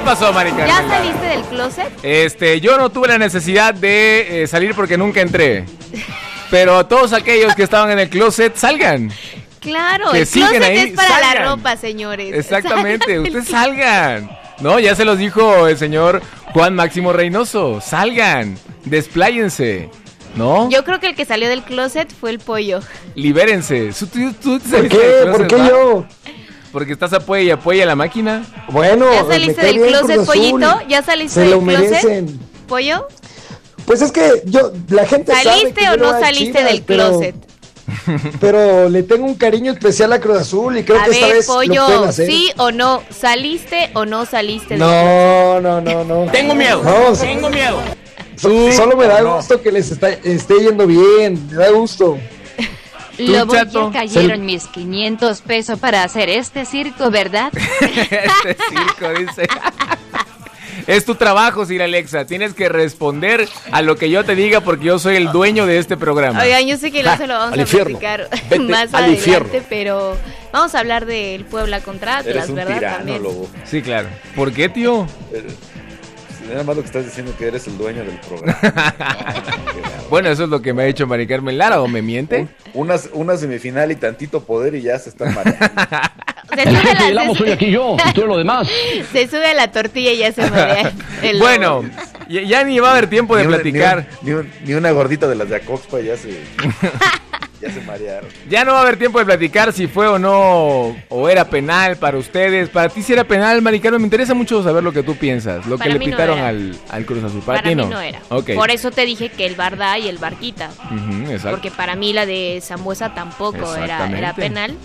Pasó, Maricarmen? ¿Ya saliste del closet? Este, yo no tuve la necesidad de eh, salir porque nunca entré. Pero todos aquellos que estaban en el closet, salgan. Claro, Que el closet ahí, es para la ropa, señores. Exactamente, Salgan ustedes salgan. No, ya se los dijo el señor Juan Máximo Reynoso. Salgan, despláyense. ¿No? Yo creo que el que salió del closet fue el pollo. Libérense. ¿Tú, tú te ¿Por qué? ¿Por qué va? yo? Porque estás apoya y apoya a la máquina. Bueno, ¿Ya saliste del closet, pollito? ¿Ya saliste Se del lo closet? merecen. ¿Pollo? Pues es que yo, la gente sabe que ¿Saliste o no saliste Chivas, del pero- closet? Pero le tengo un cariño especial a Cruz Azul y creo a que esta ver, vez lo pueden pollo, hacer. ¿sí o no? ¿Saliste o no saliste del No, no, no, no. Tengo miedo, No, tengo miedo. so- solo me da no. gusto que les está- esté yendo bien, me da gusto. Lobo, chato? cayeron mis 500 pesos para hacer este circo, ¿verdad? este circo, dice. Es tu trabajo, Sir Alexa. Tienes que responder a lo que yo te diga porque yo soy el dueño de este programa. Oigan, yo sé que no se lo vamos al a infierno. platicar Vete más al adelante, infierno. pero vamos a hablar del Puebla contra Atlas, Eres un ¿verdad? tirano, También. lobo. Sí, claro. ¿Por qué, tío? Nada más lo que estás diciendo que eres el dueño del programa. Bueno, eso es lo que me ha dicho Mari Carmen Lara, ¿o me miente? Una, una semifinal y tantito poder y ya se están mareando. Se sube, la, el amo soy aquí yo, y todo lo demás. se sube a la tortilla y ya se marea. el Bueno, ya, ya ni va a haber tiempo de Ni una- platicar. Ni, un- ni un- ni una gordita de las de Acoxpa ya se, ya se marearon. Ya no va a haber tiempo de platicar si fue o no, o era penal para ustedes. Para ti si era penal, Mari Carmen, me interesa mucho saber lo que tú piensas, lo Para que le no pitaron al, al Cruz Azul. Para, Para, ti mí no. no era. Ok. Por eso te dije que el Barda y el Barquita. Exacto. Porque para mí la de Zambuesa tampoco era penal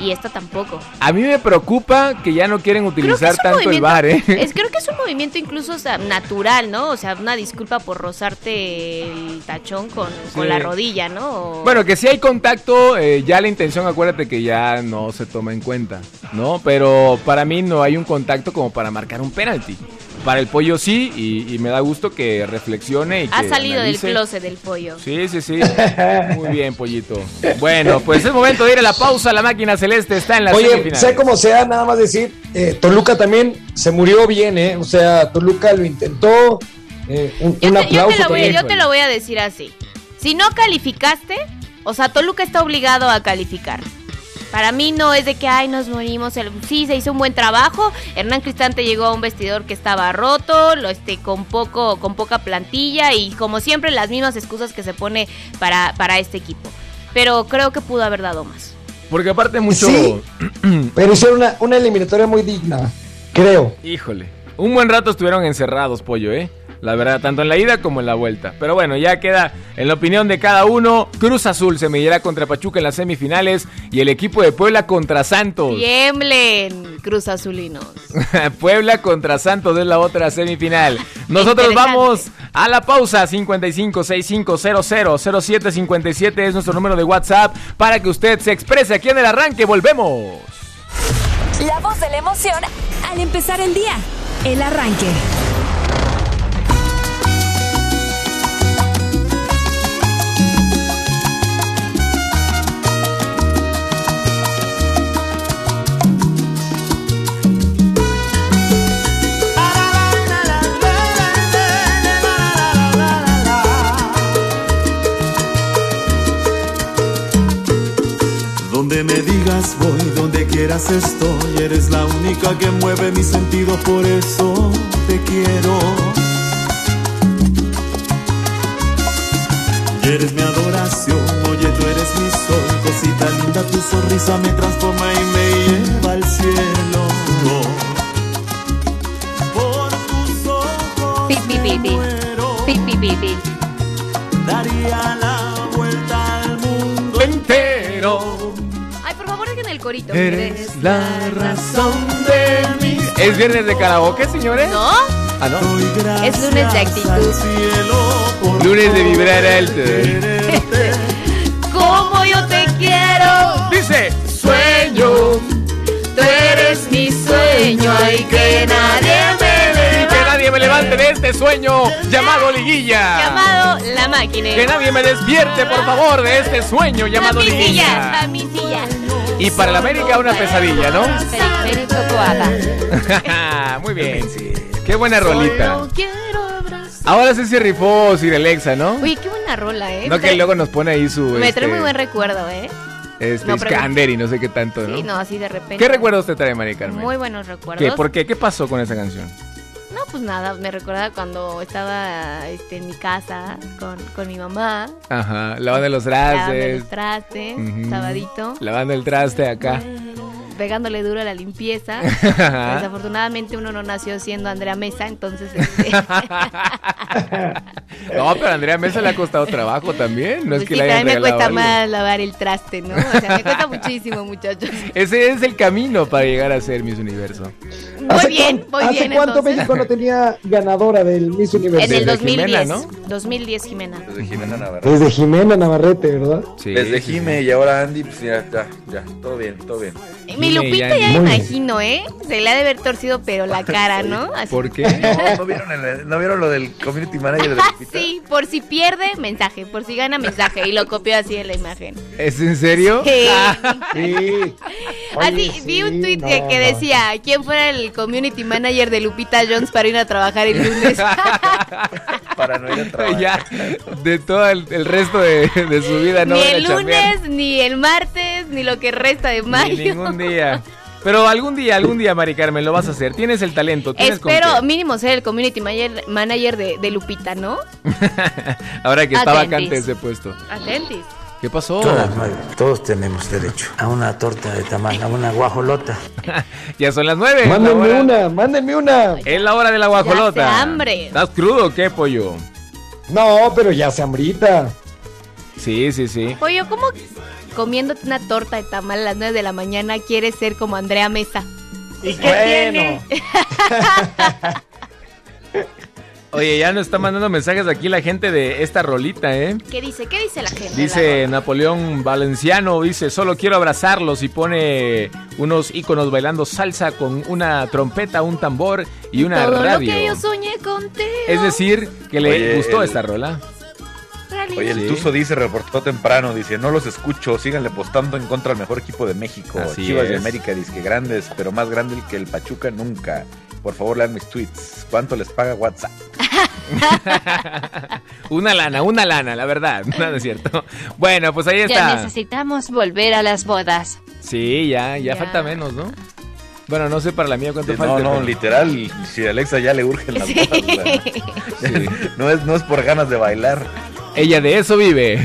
y esta tampoco. A mí me preocupa que ya no quieren utilizar tanto el bar, ¿eh? es, creo que es un movimiento incluso o sea, natural, ¿no? O sea, una disculpa por rozarte el tachón con, con la rodilla, ¿no? O- Bueno, que si hay contacto, eh, ya la intención, acuérdate que ya no se toma en cuenta, ¿no? Pero para mí no hay un contacto como para marcar un penalti. Para el pollo sí, y, y me da gusto que reflexione y que ha salido analice. del closet del pollo. Sí, sí, sí. Muy bien, pollito. Bueno, pues es momento de ir a la pausa. La máquina celeste está en la Oye, sea como sea, nada más decir, eh, Toluca también se murió bien, ¿eh? O sea, Toluca lo intentó. eh, un, Yo un te, yo aplauso te lo voy, yo te lo voy a decir así. Si no calificaste, o sea, Toluca está obligado a calificar. Para mí no es de que, ay, nos morimos. el- Sí, se hizo un buen trabajo. Hernán Cristante llegó a un vestidor que estaba roto, lo, este, con, poco, con poca plantilla y como siempre las mismas excusas que se pone para, para este equipo. Pero creo que pudo haber dado más. Porque aparte mucho... Sí. Pero hicieron una, una eliminatoria muy digna, creo. Híjole. Un buen rato estuvieron encerrados, pollo, ¿eh? La verdad, tanto en la ida como en la vuelta. Pero bueno, ya queda en la opinión de cada uno. Cruz Azul se medirá contra Pachuca en las semifinales y el equipo de Puebla contra Santos. Tiemblen, Cruz Azulinos. Puebla contra Santos es la otra semifinal. Nosotros vamos a la pausa 55 6500 0757 es nuestro número de WhatsApp para que usted se exprese aquí en el arranque. Volvemos. La voz de la emoción al empezar el día. El arranque. Donde me digas voy, donde quieras estoy, eres la única que mueve mis sentidos, por eso te quiero. Y eres mi adoración, oye tú eres mi sol, cosita linda, tu sonrisa me transforma y me lleva al cielo. Por tus ojos Pi, pi, pi, pi. daría la Eres la razón de mi... ¿Es viernes de karaoke, señores? ¿No? Ah, ¿no? Es lunes de actitud. Lunes de vibrar alto. Como yo te quiero. Dice, sueño. Tú eres mi sueño. Ay, que nadie me Y que nadie me levante de este sueño llamado liguilla. Llamado La Máquina. Que nadie me despierte, por favor, de este sueño llamado a mi silla, liguilla. Y para el América una pesadilla, ¿no? Periférico. Muy bien. Qué buena rolita. Ahora sí se rifó Sir Alexa, ¿no? Uy, qué buena rola, ¿eh? No que luego nos pone ahí su Me trae este, muy buen recuerdo, ¿eh? este, No, Iskander y no sé qué tanto, ¿no? Sí, no, así de repente. ¿Qué recuerdos te trae María Carmen? Muy buenos recuerdos. ¿Qué? ¿Por qué? ¿Qué pasó con esa canción? No, pues nada, me recuerda cuando estaba este, en mi casa con, con mi mamá. Ajá, lavando los lavando trastes. los trastes, Ujú. sabadito, Lavando el traste acá. Pegándole duro a la limpieza. Desafortunadamente uno no nació siendo Andrea Mesa, entonces... este, No, pero a Andrea Mesa le ha costado trabajo también. No es pues que sí, le hayan también me cuesta algo. más lavar el traste, ¿no? O sea, me cuesta muchísimo, muchachos. Ese es el camino para llegar a ser Miss Universo. Muy bien, muy ¿Hace bien. cuánto entonces. México no tenía ganadora del Miss Universo? En el Desde 2010. Jimena, ¿no? 2010, Jimena. Desde Jimena Navarrete. Desde Jimena Navarrete, ¿verdad? Sí, Desde sí, Jime y ahora Andy, pues ya, ya, ya, todo bien, todo bien. Mi Lupita ya me imagino, ¿eh? Se le ha de haber torcido, pero la cara, ¿no? Así. ¿Por qué? No, ¿no vieron, el- ¿no vieron lo del community manager de Lupita? sí, por si pierde, mensaje. Por si gana, mensaje. Y lo copió así en la imagen. ¿Es en serio? Sí. Sí. Así, vi un tweet no, que, decía, ¿quién fuera el community manager de Lupita Jones para ir a trabajar el lunes? Para no ir a trabajar. ya, de todo el, el resto de, de su vida no ni el lunes, ni el martes, ni lo que resta de Ni mayo. ningún día. Pero algún día, algún día, Mari Carmen, lo vas a hacer. Tienes el talento, tienes Espero mínimo ser el community manager, manager de, de Lupita, ¿no? Ahora que está Atentis. vacante ese puesto. Atentis. ¿Qué pasó? Todas, todos tenemos derecho a una torta de tamal, a una guajolota. ya son las nueve. la Mándenme una, mándenme una. Es la hora de la guajolota. Ya hace hambre. ¿Estás crudo o qué, pollo? No, pero ya se hambrita. Sí, sí, sí. Oye, ¿cómo comiéndote una torta de tamal a las 9 de la mañana quieres ser como Andrea Mesa? ¿Y qué tiene? Oye, ya nos está mandando mensajes aquí la gente de esta rolita, ¿eh? ¿Qué dice? ¿Qué dice la gente? Dice Napoleón Valenciano, dice, solo quiero abrazarlos y pone unos íconos bailando salsa con una trompeta, un tambor y una Todo radio. lo que yo soñé contigo. Es decir, que le Oye, gustó el- esta rola. Oye, el Sí. Tuzo dice, reportó temprano, dice, no los escucho, síganle apostando en contra del mejor equipo de México. Así Chivas de es. América, dice que grandes, pero más grande que el Pachuca nunca. Por favor, lean mis tweets. ¿Cuánto les paga WhatsApp? Una lana, una lana, la verdad. No, no es cierto. Bueno, pues ahí Ya está. necesitamos volver a las bodas. Sí, ya, ya, Ya. falta menos, ¿no? Bueno, no sé para la mía cuánto Sí, falta. no, no, pero- literal, si a Alexa ya le urgen las Sí. bodas, o sea, Sí. no, es, no es por ganas de bailar. Ella de eso vive.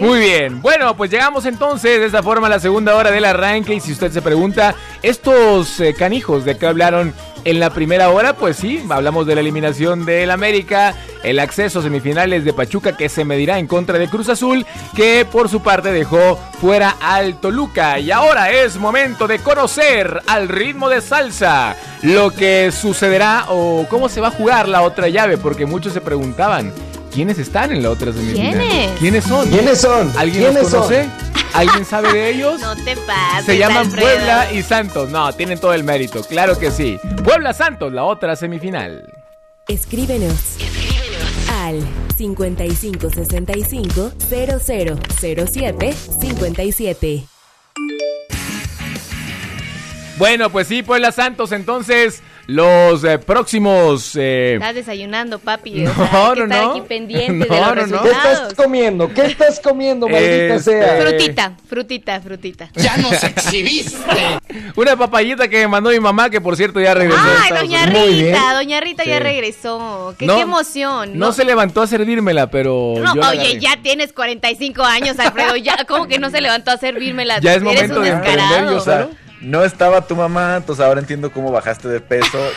Muy bien. Bueno, pues llegamos entonces de esta forma a la segunda hora del arranque. Y si usted se pregunta, estos eh, canijos de qué hablaron en la primera hora, pues sí, hablamos de la eliminación del América, el acceso a semifinales de Pachuca que se medirá en contra de Cruz Azul, que por su parte dejó fuera al Toluca. Y ahora es momento de conocer al ritmo de salsa lo que sucederá o cómo se va a jugar la otra llave, porque muchos se preguntaban. ¿Quiénes están en la otra semifinal? ¿Quiénes? ¿Quiénes son? ¿Quiénes son? ¿Alguien los ¿Quiénes son? conoce? ¿Alguien sabe de ellos? No te pases, Se llaman Alfredo. Puebla y Santos. No, tienen todo el mérito, claro que sí. Puebla Santos, la otra semifinal. Escríbenos. Al 5565 0007 57. Bueno, pues sí, Puebla Santos, entonces los eh, próximos... eh, Estás desayunando, papi. No, o sea, hay que no, estar no. aquí pendiente No, de los no, no. ¿Qué resultados. estás comiendo? ¿Qué estás comiendo, maldita Este- sea? Frutita, frutita, frutita. ¡Ya nos exhibiste! Una papayita que me mandó mi mamá, que por cierto ya regresó. Ay, doña Unidos. Muy bien. Rita, doña Rita ya regresó. Qué, No, qué emoción. No se levantó a servírmela, pero No, yo la oye, ya tienes 45 años, Alfredo. Ya, ¿cómo que no se levantó a servírmela? Ya es Eres momento un de descarado. yo O sea, solo. No estaba tu mamá, entonces ahora entiendo cómo bajaste de peso.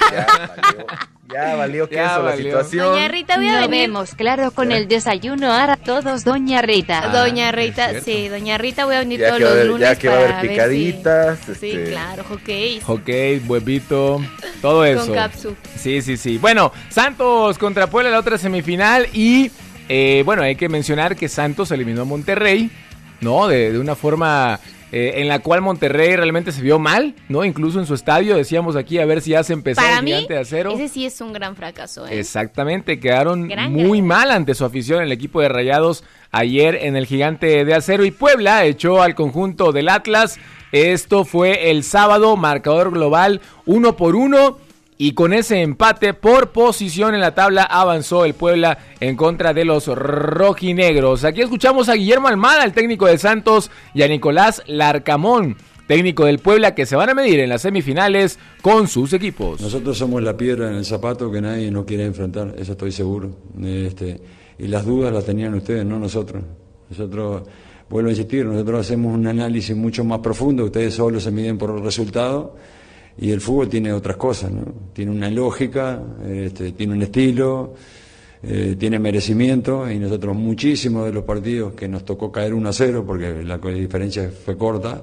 Ya valió, ya valió que Ya eso, la situación. Doña Rita, voy a vemos claro con el desayuno ahora todos, doña Rita. Ah, Doña Rita, sí, doña Rita, voy a venir Ya todos los haber- lunes ya que va a haber ver si- picaditas, Sí, este- claro, hockey. Hockey, huevito, todo eso. capsu. Sí, sí, sí. Bueno, Santos contra Puebla la otra semifinal y eh, bueno, hay que mencionar que Santos eliminó a Monterrey, ¿no? De, de una forma eh, en la cual Monterrey realmente se vio mal, ¿no? Incluso en su estadio decíamos aquí a ver si hace empezar Para el mí, gigante de acero. ese sí es un gran fracaso. ¿eh? Exactamente, quedaron Gran, muy mal ante su afición el equipo de Rayados ayer en el Gigante de Acero y Puebla echó al conjunto del Atlas Esto fue el sábado, marcador global uno por uno. Y con ese empate por posición en la tabla avanzó el Puebla en contra de los rojinegros. Aquí escuchamos a Guillermo Almada, el técnico de Santos, y a Nicolás Larcamón, técnico del Puebla, que se van a medir en las semifinales con sus equipos. Nosotros somos la piedra en el zapato que nadie nos quiere enfrentar, eso estoy seguro. Este, y las dudas las tenían ustedes, no nosotros. Nosotros, vuelvo a insistir, nosotros hacemos un análisis mucho más profundo, ustedes solo se miden por el resultado y el fútbol tiene otras cosas, ¿no? Tiene una lógica, este, tiene un estilo, eh, tiene merecimiento y nosotros muchísimos de los partidos que nos tocó caer 1 a 0 porque la diferencia fue corta,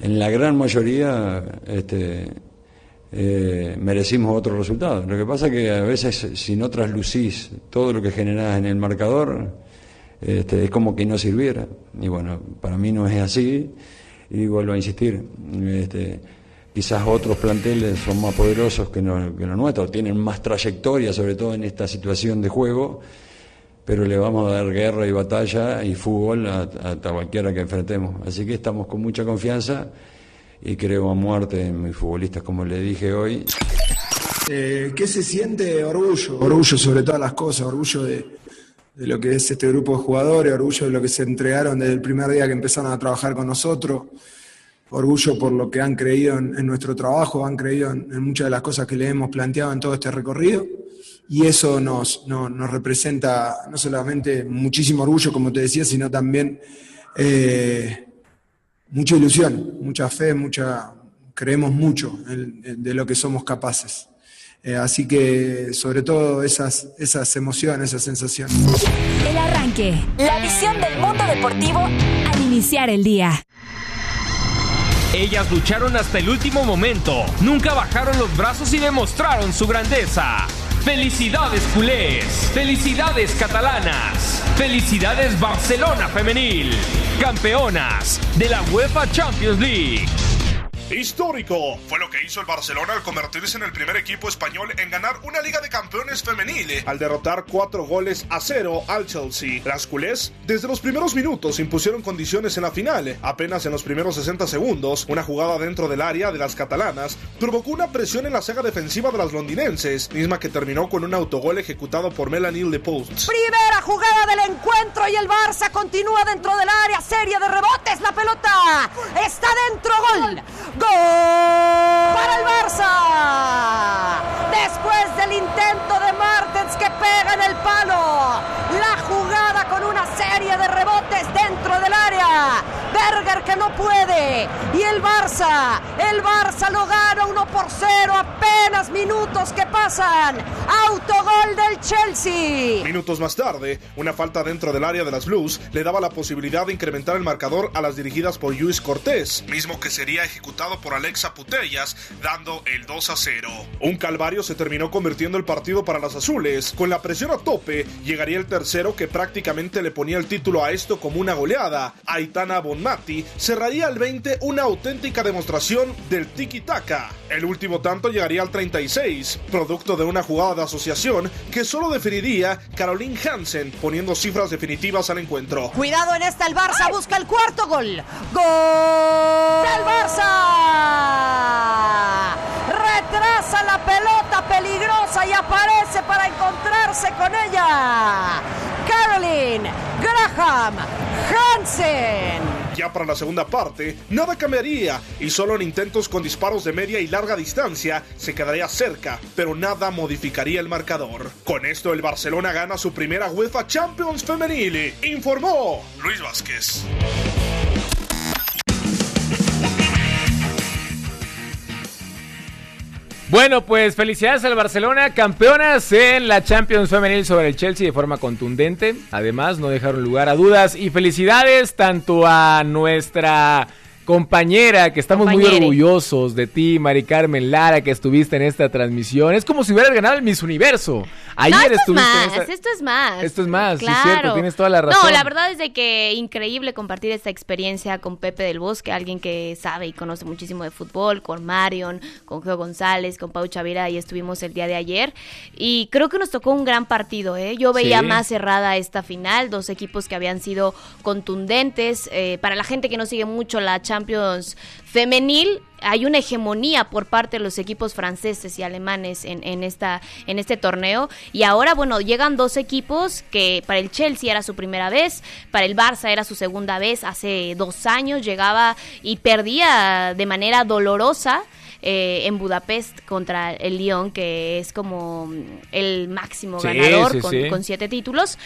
en la gran mayoría este, eh, merecimos otro resultado. Lo que pasa es que a veces si no traslucís todo lo que generás en el marcador, este, es como que no sirviera. Y bueno, para mí no es así y vuelvo a insistir. Este, quizás otros planteles son más poderosos que, no, nuestros, tienen más trayectoria, sobre todo en esta situación de juego, pero le vamos a dar guerra y batalla y fútbol a, cualquiera que enfrentemos. Así que estamos con mucha confianza y creo a muerte en mis futbolistas, como le dije hoy. Eh, ¿Qué se siente? Orgullo, orgullo sobre todas las cosas, orgullo de lo que es este grupo de jugadores, orgullo de lo que se entregaron desde el primer día que empezaron a trabajar con nosotros orgullo por lo que han creído en, nuestro trabajo, han creído en, muchas de las cosas que le hemos planteado en todo este recorrido y eso nos, no, nos representa no solamente muchísimo orgullo, como te decía, sino también eh, mucha ilusión, mucha fe, mucha, creemos mucho en, en, de lo que somos capaces. Eh, así que sobre todo esas, esas emociones, esas sensaciones. El arranque, la visión del mundo deportivo al iniciar el día. Ellas lucharon hasta el último momento, nunca bajaron los brazos y demostraron su grandeza. Felicidades culés, felicidades catalanas, felicidades Barcelona femenil, campeonas de la UEFA Champions League. Histórico fue lo que hizo el Barcelona al convertirse en el primer equipo español en ganar una Liga de Campeones femenil al derrotar cuatro goles a cero al Chelsea. Las culés desde los primeros minutos impusieron condiciones en la final. Apenas en los primeros 60 segundos, una jugada dentro del área de las catalanas provocó una presión en la saga defensiva de las londinenses, misma que terminó con un autogol ejecutado por Melanie Lepost. Primera jugada del encuentro y el Barça continúa dentro del área, serie de rebotes, la pelota está dentro, gol. ¡Gol! Para el Barça. Después del intento de Martens que pega en el palo. La jugada con una serie de rebotes dentro del área. Berger que no puede. Y el Barça. El Barça lo gana 1 por 0. Apenas minutos que pasan. Autogol del Chelsea. Minutos más tarde, una falta dentro del área de las Blues le daba la posibilidad de incrementar el marcador a las dirigidas por Luis Cortés, mismo que sería ejecutado por Alexa Putellas, dando el 2 a 0. Un calvario se terminó convirtiendo el partido para las azules. Con la presión a tope, llegaría el tercero que prácticamente le ponía el título a esto como una goleada. Aitana Bonmati cerraría al 20 una auténtica demostración del tiki-taka. El último tanto llegaría al 36, producto de una jugada de asociación que solo definiría Caroline Hansen, poniendo cifras definitivas al encuentro. Cuidado en esta, el Barça busca el cuarto gol. ¡Gol! ¡Del Barça! Retrasa la pelota peligrosa y aparece para encontrarse con ella. Caroline Graham Hansen. Ya para la segunda parte, nada cambiaría y solo en intentos con disparos de media y larga distancia se quedaría cerca, pero nada modificaría el marcador. Con esto el Barcelona gana su primera UEFA Champions femenil, informó Luis Vázquez. Bueno, pues felicidades al Barcelona, campeonas en la Champions Femenil sobre el Chelsea de forma contundente. Además, no dejaron lugar a dudas y felicidades tanto a nuestra compañera, que estamos muy orgullosos de ti, Mari Carmen Lara, que estuviste en esta transmisión. Es como si hubieras ganado el Miss Universo. Ayer no, esto estuviste es más, en esta... esto es más. Esto es más, claro. sí es cierto, tienes toda la razón. No, la verdad es de que increíble compartir esta experiencia con Pepe del Bosque, alguien que sabe y conoce muchísimo de fútbol, con Marion, con Geo González, con Pau Chavira, y estuvimos el día de ayer. Y creo que nos tocó un gran partido, ¿eh? Yo veía Sí. más cerrada esta final, dos equipos que habían sido contundentes. Eh, para la gente que no sigue mucho la Champions, Champions femenil. Hay una hegemonía por parte de los equipos franceses y alemanes en, en, esta, en este torneo. Y ahora, bueno, llegan dos equipos que para el Chelsea era su primera vez, para el Barça era su segunda vez. Hace dos años llegaba y perdía de manera dolorosa eh, en Budapest contra el Lyon, que es como el máximo Sí, ganador sí, con, sí. con siete títulos.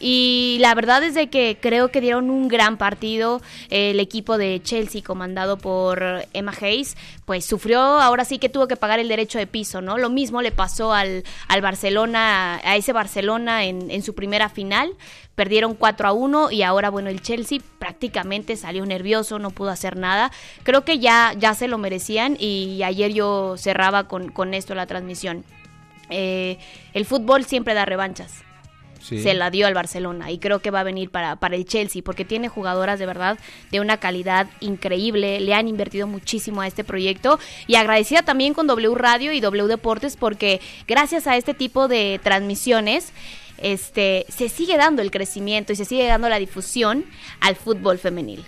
Y la verdad es de que creo que dieron un gran partido. El equipo de Chelsea, comandado por Emma Hayes, pues sufrió, ahora sí que tuvo que pagar el derecho de piso, ¿no? Lo mismo le pasó al, al Barcelona, a ese Barcelona en, en su primera final. Perdieron 4 a 1 y ahora, bueno, el Chelsea prácticamente salió nervioso, no pudo hacer nada. Creo que ya, ya se lo merecían y ayer yo cerraba con, con esto la transmisión. Eh, el fútbol siempre da revanchas Sí. se la dio al Barcelona y creo que va a venir para, para el Chelsea porque tiene jugadoras de verdad de una calidad increíble, le han invertido muchísimo a este proyecto y agradecida también con W Radio y W Deportes porque gracias a este tipo de transmisiones este se sigue dando el crecimiento y se sigue dando la difusión al fútbol femenil.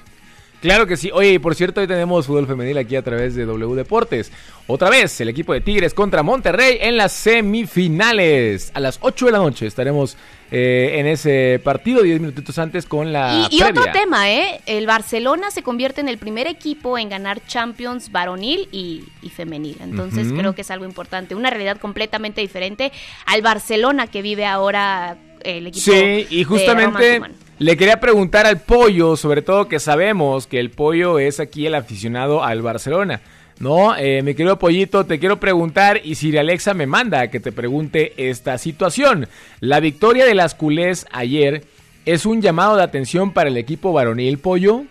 Claro que sí. Oye, y por cierto, hoy tenemos fútbol femenil aquí a través de W Deportes. Otra vez, el equipo de Tigres contra Monterrey en las semifinales. A las 8 de la noche estaremos eh, en ese partido, 10 minutitos antes con la Y, y otro tema, ¿eh? El Barcelona se convierte en el primer equipo en ganar Champions varonil y, y femenil. Entonces creo que es algo importante. Una realidad completamente diferente al Barcelona que vive ahora el equipo. Sí, y justamente. Le quería preguntar al pollo, sobre todo que sabemos que el pollo es aquí el aficionado al Barcelona. No, eh, mi querido pollito, te quiero preguntar y si Alexa me manda que te pregunte esta situación. La victoria de las culés ayer es un llamado de atención para el equipo varonil, pollo.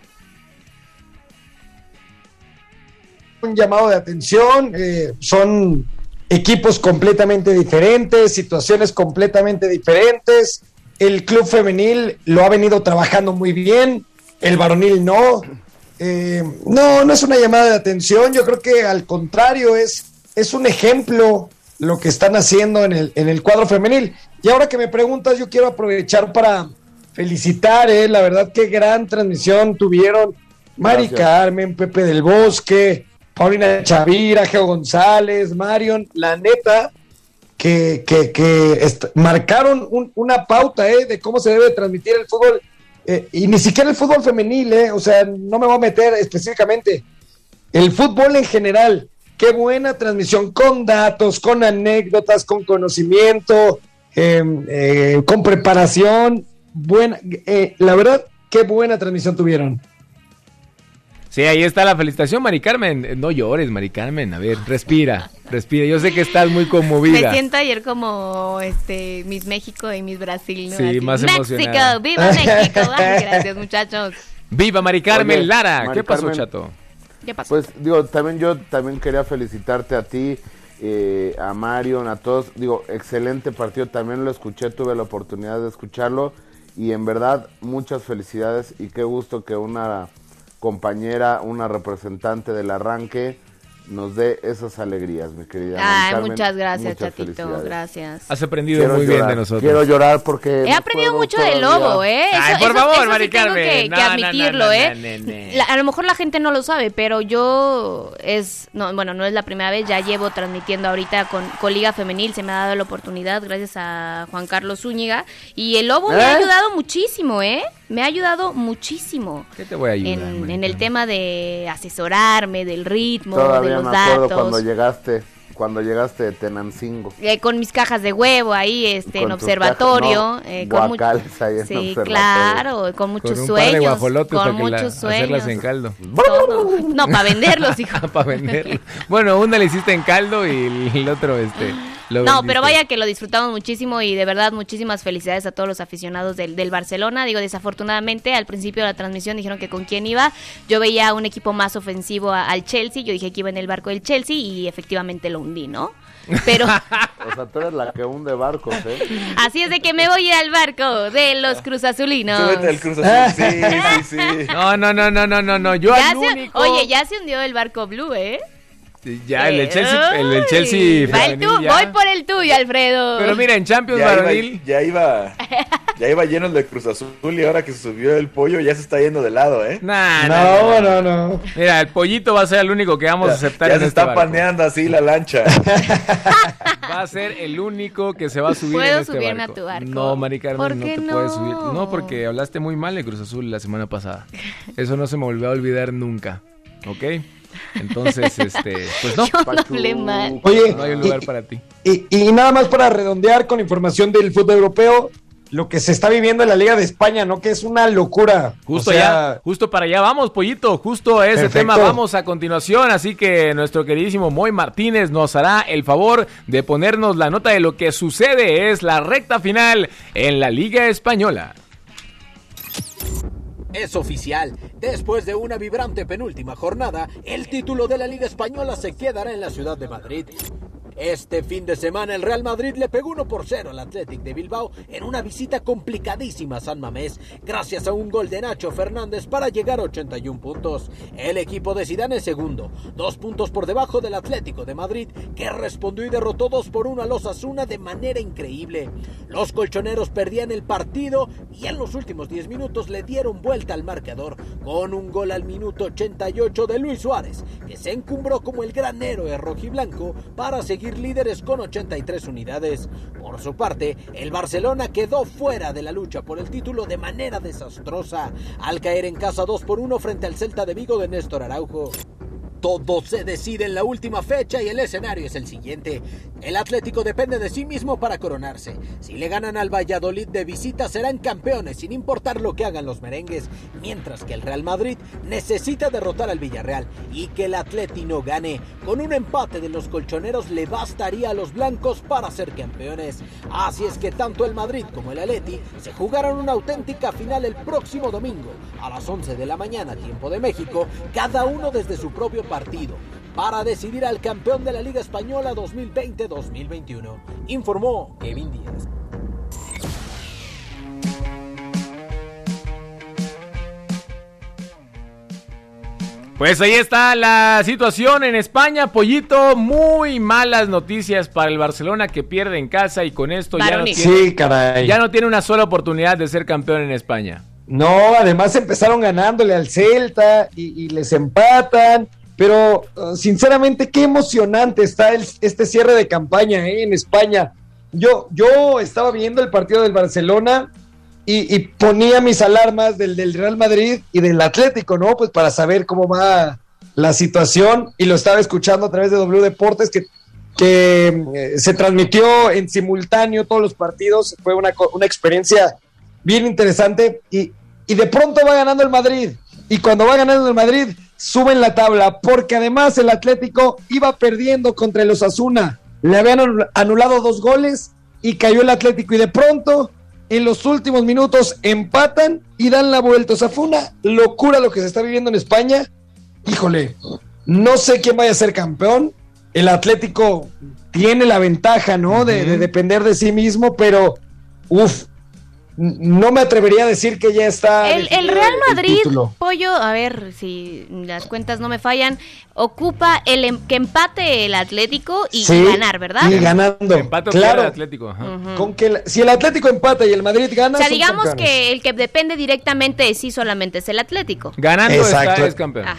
un llamado de atención, eh, son equipos completamente diferentes, situaciones completamente diferentes. El club femenil lo ha venido trabajando muy bien, el varonil no. Eh, no, no es una llamada de atención, yo creo que al contrario es, es un ejemplo lo que están haciendo en el, en el cuadro femenil. Y ahora que me preguntas, yo quiero aprovechar para felicitar, eh, la verdad qué gran transmisión tuvieron Mari Gracias. Carmen, Pepe del Bosque, Paulina Chavira, Geo González, Marion, la neta, que, que, que marcaron un- una pauta eh, de cómo se debe transmitir el fútbol, eh, y ni siquiera el fútbol femenil, eh, o sea, no me voy a meter específicamente, el fútbol en general, qué buena transmisión, con datos, con anécdotas, con conocimiento, eh, eh, con preparación, buena, eh, la verdad, qué buena transmisión tuvieron. Sí, ahí está la felicitación, Mari Carmen. Eh, No llores, Mari Carmen. A ver, respira, respira. Yo sé que estás muy conmovida. Me siento ayer como este Miss México y Miss Brasil, ¿no? Sí, Así, más México, emocionada. viva México. Ay, gracias, muchachos. Viva Mari Carmen Oye, Lara. Mari ¿Qué pasó, Carmen, chato? ¿Qué pasó? Pues digo, también yo también quería felicitarte a ti, eh, a Marion, a todos. Digo, excelente partido, también lo escuché, tuve la oportunidad de escucharlo y en verdad muchas felicidades y qué gusto que una compañera, una representante del arranque nos dé esas alegrías, mi querida. Ay, Carmen. muchas gracias, Muchas Chatito. Gracias. Has aprendido Quiero muy bien de nosotros. Quiero llorar porque... He aprendido mucho del lobo, ¿eh? Ay, Eso- por eso- favor, eso sí Mari tengo Carmen. que, No, que no, no, admitirlo, no, ¿eh? no, no, no. La- a lo mejor la gente no lo sabe, pero yo es, no, bueno, no es la primera vez, ya llevo transmitiendo ahorita con, con Liga Femenil, se me ha dado la oportunidad gracias a Juan Carlos Zúñiga y el lobo me ha ¿Eh? ayudado muchísimo, ¿eh? Me ha ayudado muchísimo. ¿Qué te voy a ayudar? En, el tema de asesorarme, del ritmo, Todavía de los me acuerdo datos. cuando llegaste, cuando llegaste de Tenancingo. Eh, con mis cajas de huevo ahí este en Con observatorio cajas, no, eh, con mu- guacales ahí en sí observatorio. claro con muchos Con un sueños par de guajolotes con para la- muchos hacerlas sueños en caldo. Todo. no para venderlos hijo para venderlo. Bueno, una le hiciste en caldo y el otro, este. Lo no pero vaya que lo disfrutamos muchísimo y de verdad muchísimas felicidades a todos los aficionados del, del Barcelona digo desafortunadamente al principio de la transmisión dijeron que con quién iba yo veía un equipo más ofensivo a- al Chelsea yo dije que iba en el barco del Chelsea y efectivamente lo hundí no pero O sea, tú eres la que hunde barcos, ¿eh? así es de que me voy a ir al barco de los Súbete al Cruz Azul. Sí, sí, sí. No, no, no, no, no, no, no. Yo Ya al se- único. Oye, ya se hundió el barco blue, ¿eh? Ya, el de Chelsea. El del Chelsea. Va el femenil ya. voy por el tuyo, Alfredo. Pero mira, en Champions Ya iba, varonil. ya iba. Ya iba lleno el de Cruz Azul y ahora que se subió el pollo ya se está yendo de lado, ¿eh? Nah, No, no, no. Mira, el pollito va a ser el único que vamos a aceptar Ya en se este está barco. paneando así la lancha. Va a ser el único que se va a subir ¿Puedo en este subirme barco. a tu barco? No, Mari Carmen, ¿Por no te no? puedes subir. No, porque hablaste muy mal de Cruz Azul la semana pasada. Eso no se me volvió a olvidar nunca. ¿Ok? Entonces, este, pues no. Yo no hablé mal. Oye, no hay un lugar para ti. Y, y nada más para redondear con información del fútbol europeo, lo que se está viviendo en la Liga de España, ¿no? Que es una locura. Justo O sea, ya, justo para allá vamos, pollito. Justo a ese Perfecto. tema vamos a continuación. Así que nuestro queridísimo Moy Martínez nos hará el favor de ponernos la nota de lo que sucede. Es la recta final en la Liga Española. Es oficial. Después de una vibrante penúltima jornada, el título de la Liga Española se quedará en la ciudad de Madrid. Este fin de semana el Real Madrid le pegó 1 por 0 al Athletic de Bilbao en una visita complicadísima a San Mamés, gracias a un gol de Nacho Fernández para llegar a 81 puntos. El equipo de Zidane es segundo, dos puntos por debajo del Atlético de Madrid, que respondió y derrotó 2 por 1 a los Asuna de manera increíble. Los colchoneros perdían el partido y en los últimos 10 minutos le dieron vuelta al marcador con un gol al minuto 88 de Luis Suárez, que se encumbró como el gran héroe rojiblanco para seguir líderes con 83 unidades. Por su parte, el Barcelona quedó fuera de la lucha por el título de manera desastrosa al caer en casa 2 por 1 frente al Celta de Vigo de Néstor Araujo. Todo se decide en la última fecha y el escenario es el siguiente. El Atlético depende de sí mismo para coronarse. Si le ganan al Valladolid de visita serán campeones sin importar lo que hagan los merengues, mientras que el Real Madrid necesita derrotar al Villarreal y que el Atleti no gane. Con un empate de los colchoneros le bastaría a los blancos para ser campeones. Así es que tanto el Madrid como el Atleti se jugarán una auténtica final el próximo domingo a las 11 de la mañana tiempo de México, cada uno desde su propio partido para decidir al campeón de la Liga Española 2020-2021, informó Kevin Díaz. Pues ahí está la situación en España, Pollito. Muy malas noticias para el Barcelona que pierde en casa y con esto ya no, tiene, Sí, caray. ya no tiene una sola oportunidad de ser campeón en España. No, además empezaron ganándole al Celta y, y les empatan. Pero sinceramente, qué emocionante está el- este cierre de campaña ¿eh? en España. Yo, yo estaba viendo el partido del Barcelona y, ponía mis alarmas del, del Real Madrid y del Atlético, ¿no? Pues para saber cómo va la situación y lo estaba escuchando a través de W Deportes que, que eh, se transmitió en simultáneo todos los partidos. Fue una, una experiencia bien interesante y, y de pronto va ganando el Madrid. Y cuando va ganando el Madrid, sube en la tabla, porque además el Atlético iba perdiendo contra el Osasuna. Le habían anul- anulado dos goles y cayó el Atlético. Y de pronto, en los últimos minutos, empatan y dan la vuelta. O sea, fue una locura lo que se está viviendo en España. Híjole, no sé quién vaya a ser campeón. El Atlético tiene la ventaja, ¿no? de, de depender de sí mismo, pero, uff, no me atrevería a decir que ya está. El, el Real el Madrid, título. Pollo, a ver si las cuentas no me fallan, ocupa el em- que empate el Atlético y, Sí, y ganar, ¿verdad? Y ganando. Empate claro. el Atlético. ajá. Con que el- si el Atlético empata y el Madrid gana. O sea, digamos campeones. que el que depende directamente de sí solamente es el Atlético. Ganando Exacto. está, es campeón. Ajá.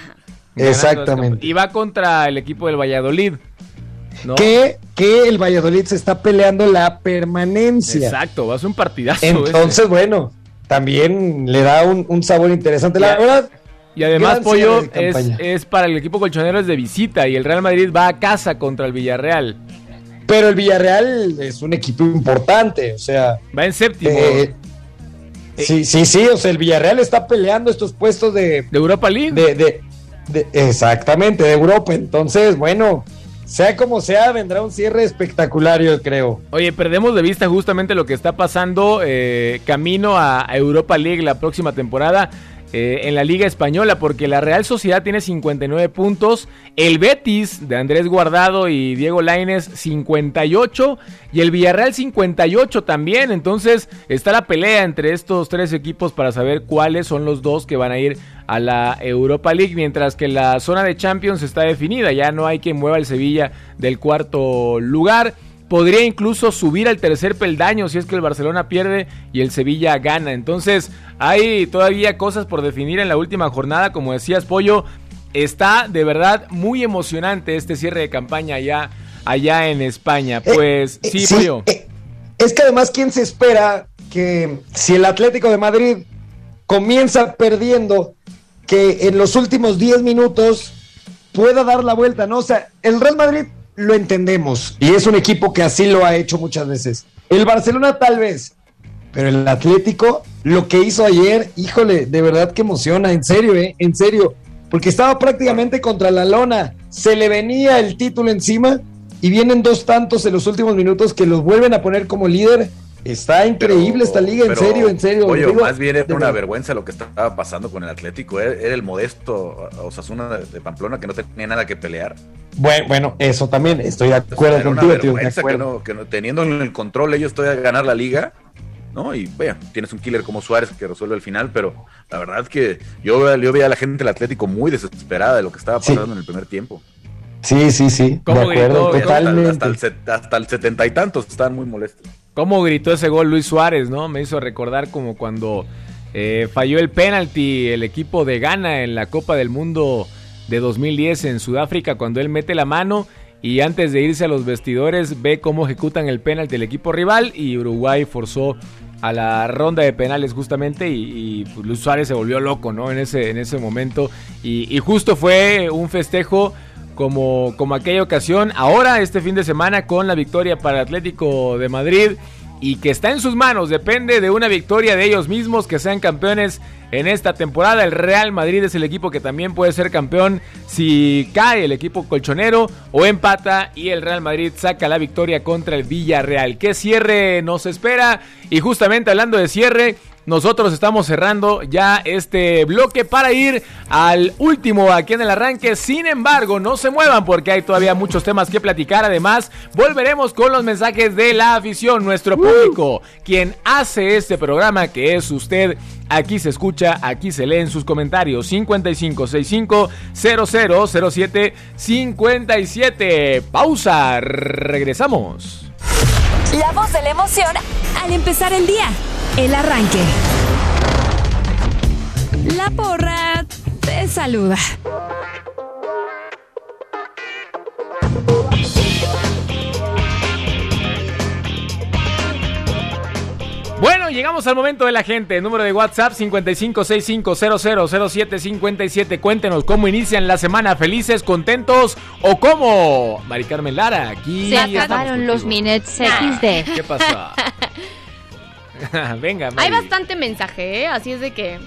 Ganando es Exactamente. campeón. Y va contra el equipo del Valladolid. ¿No? Que, que el Valladolid se está peleando la permanencia. Exacto, va a ser un partidazo. Entonces, ese. bueno, también le da un, un sabor interesante. La verdad, Y además, Pollo, es, es para el equipo colchonero es de visita y el Real Madrid va a casa contra el Villarreal. pero el Villarreal es un equipo importante. O sea, Va en séptimo. eh, sí, sí, sí. O sea, el Villarreal está peleando estos puestos de. de Europa League. de, de- de- exactamente, de Europa. Entonces, bueno, sea como sea, vendrá un cierre espectacular, yo creo. Oye, perdemos de vista justamente lo que está pasando eh, camino a, a Europa League la próxima temporada eh, en la Liga Española, porque la Real Sociedad tiene 59 puntos, el Betis de Andrés Guardado y Diego Lainez 58 y el Villarreal 58 también. Entonces está la pelea entre estos tres equipos para saber cuáles son los dos que van a ir a la Europa League, mientras que la zona de Champions está definida, ya no hay quien mueva el Sevilla del cuarto lugar. Podría incluso subir al tercer peldaño si es que el Barcelona pierde y el Sevilla gana. Entonces hay todavía cosas por definir en la última jornada, como decías Pollo, está de verdad muy emocionante este cierre de campaña allá, allá en España. Pues Eh, sí, sí, Pollo. eh, es que además, ¿quién se espera que si el Atlético de Madrid comienza perdiendo, que en los últimos 10 minutos pueda dar la vuelta, ¿no? O sea, el Real Madrid lo entendemos y es un equipo que así lo ha hecho muchas veces. El Barcelona tal vez, pero el Atlético, lo que hizo ayer, híjole, de verdad que emociona, en serio, ¿eh? En serio, porque estaba prácticamente contra la lona, se le venía el título encima y vienen dos tantos en los últimos minutos que los vuelven a poner como líder. Está increíble esta liga, en serio, en serio. Oye, Digo, más bien era una vergüenza lo que estaba pasando con el Atlético. Era, era el modesto Osasuna de, de Pamplona que no tenía nada que pelear. Bueno, bueno, eso también, estoy de acuerdo Era una contigo, de que no, que no- teniendo en el control ellos todavía ganar la liga, ¿no? Y bueno, tienes un killer como Suárez que resuelve el final, pero la verdad que yo, yo veía a la gente del Atlético muy desesperada de lo que estaba pasando en el primer tiempo. Sí, sí, sí, de ¿Cómo acuerdo, gritó? totalmente. Hasta el, set- hasta el setenta y tantos estaban muy molestos. ¿Cómo gritó ese gol Luis Suárez, no? Me hizo recordar como cuando eh, falló el penalti el equipo de Ghana en la Copa del Mundo de 2010 en Sudáfrica, cuando él mete la mano y antes de irse a los vestidores ve cómo ejecutan el penalti el equipo rival y Uruguay forzó a la ronda de penales justamente y, y, pues, Luis Suárez se volvió loco, ¿no? En ese, en ese momento y, y justo fue un festejo como, como aquella ocasión. Ahora, este fin de semana, con la victoria para Atlético de Madrid y que está en sus manos, depende de una victoria de ellos mismos que sean campeones en esta temporada. El Real Madrid es el equipo que también puede ser campeón si cae el equipo colchonero o empata y el Real Madrid saca la victoria contra el Villarreal. ¿Qué cierre nos espera? Y justamente hablando de cierre, nosotros estamos cerrando ya este bloque para ir al último aquí en el arranque. Sin embargo, no se muevan porque hay todavía muchos temas que platicar. Además, volveremos con los mensajes de la afición, nuestro público, quien hace este programa que es usted. Aquí se escucha, aquí se leen sus comentarios. 5565 0007 57. Pausa, regresamos. La voz de la emoción al empezar el día. El arranque. La porra te saluda. Llegamos al momento de la gente. Número de WhatsApp 5565000757. Cuéntenos cómo inician la semana, felices, contentos o cómo. Mari Carmen Lara, aquí. Se acabaron los minutes XD. ¿Qué pasó? Venga, Hay Mari. bastante mensaje, ¿eh? así es de que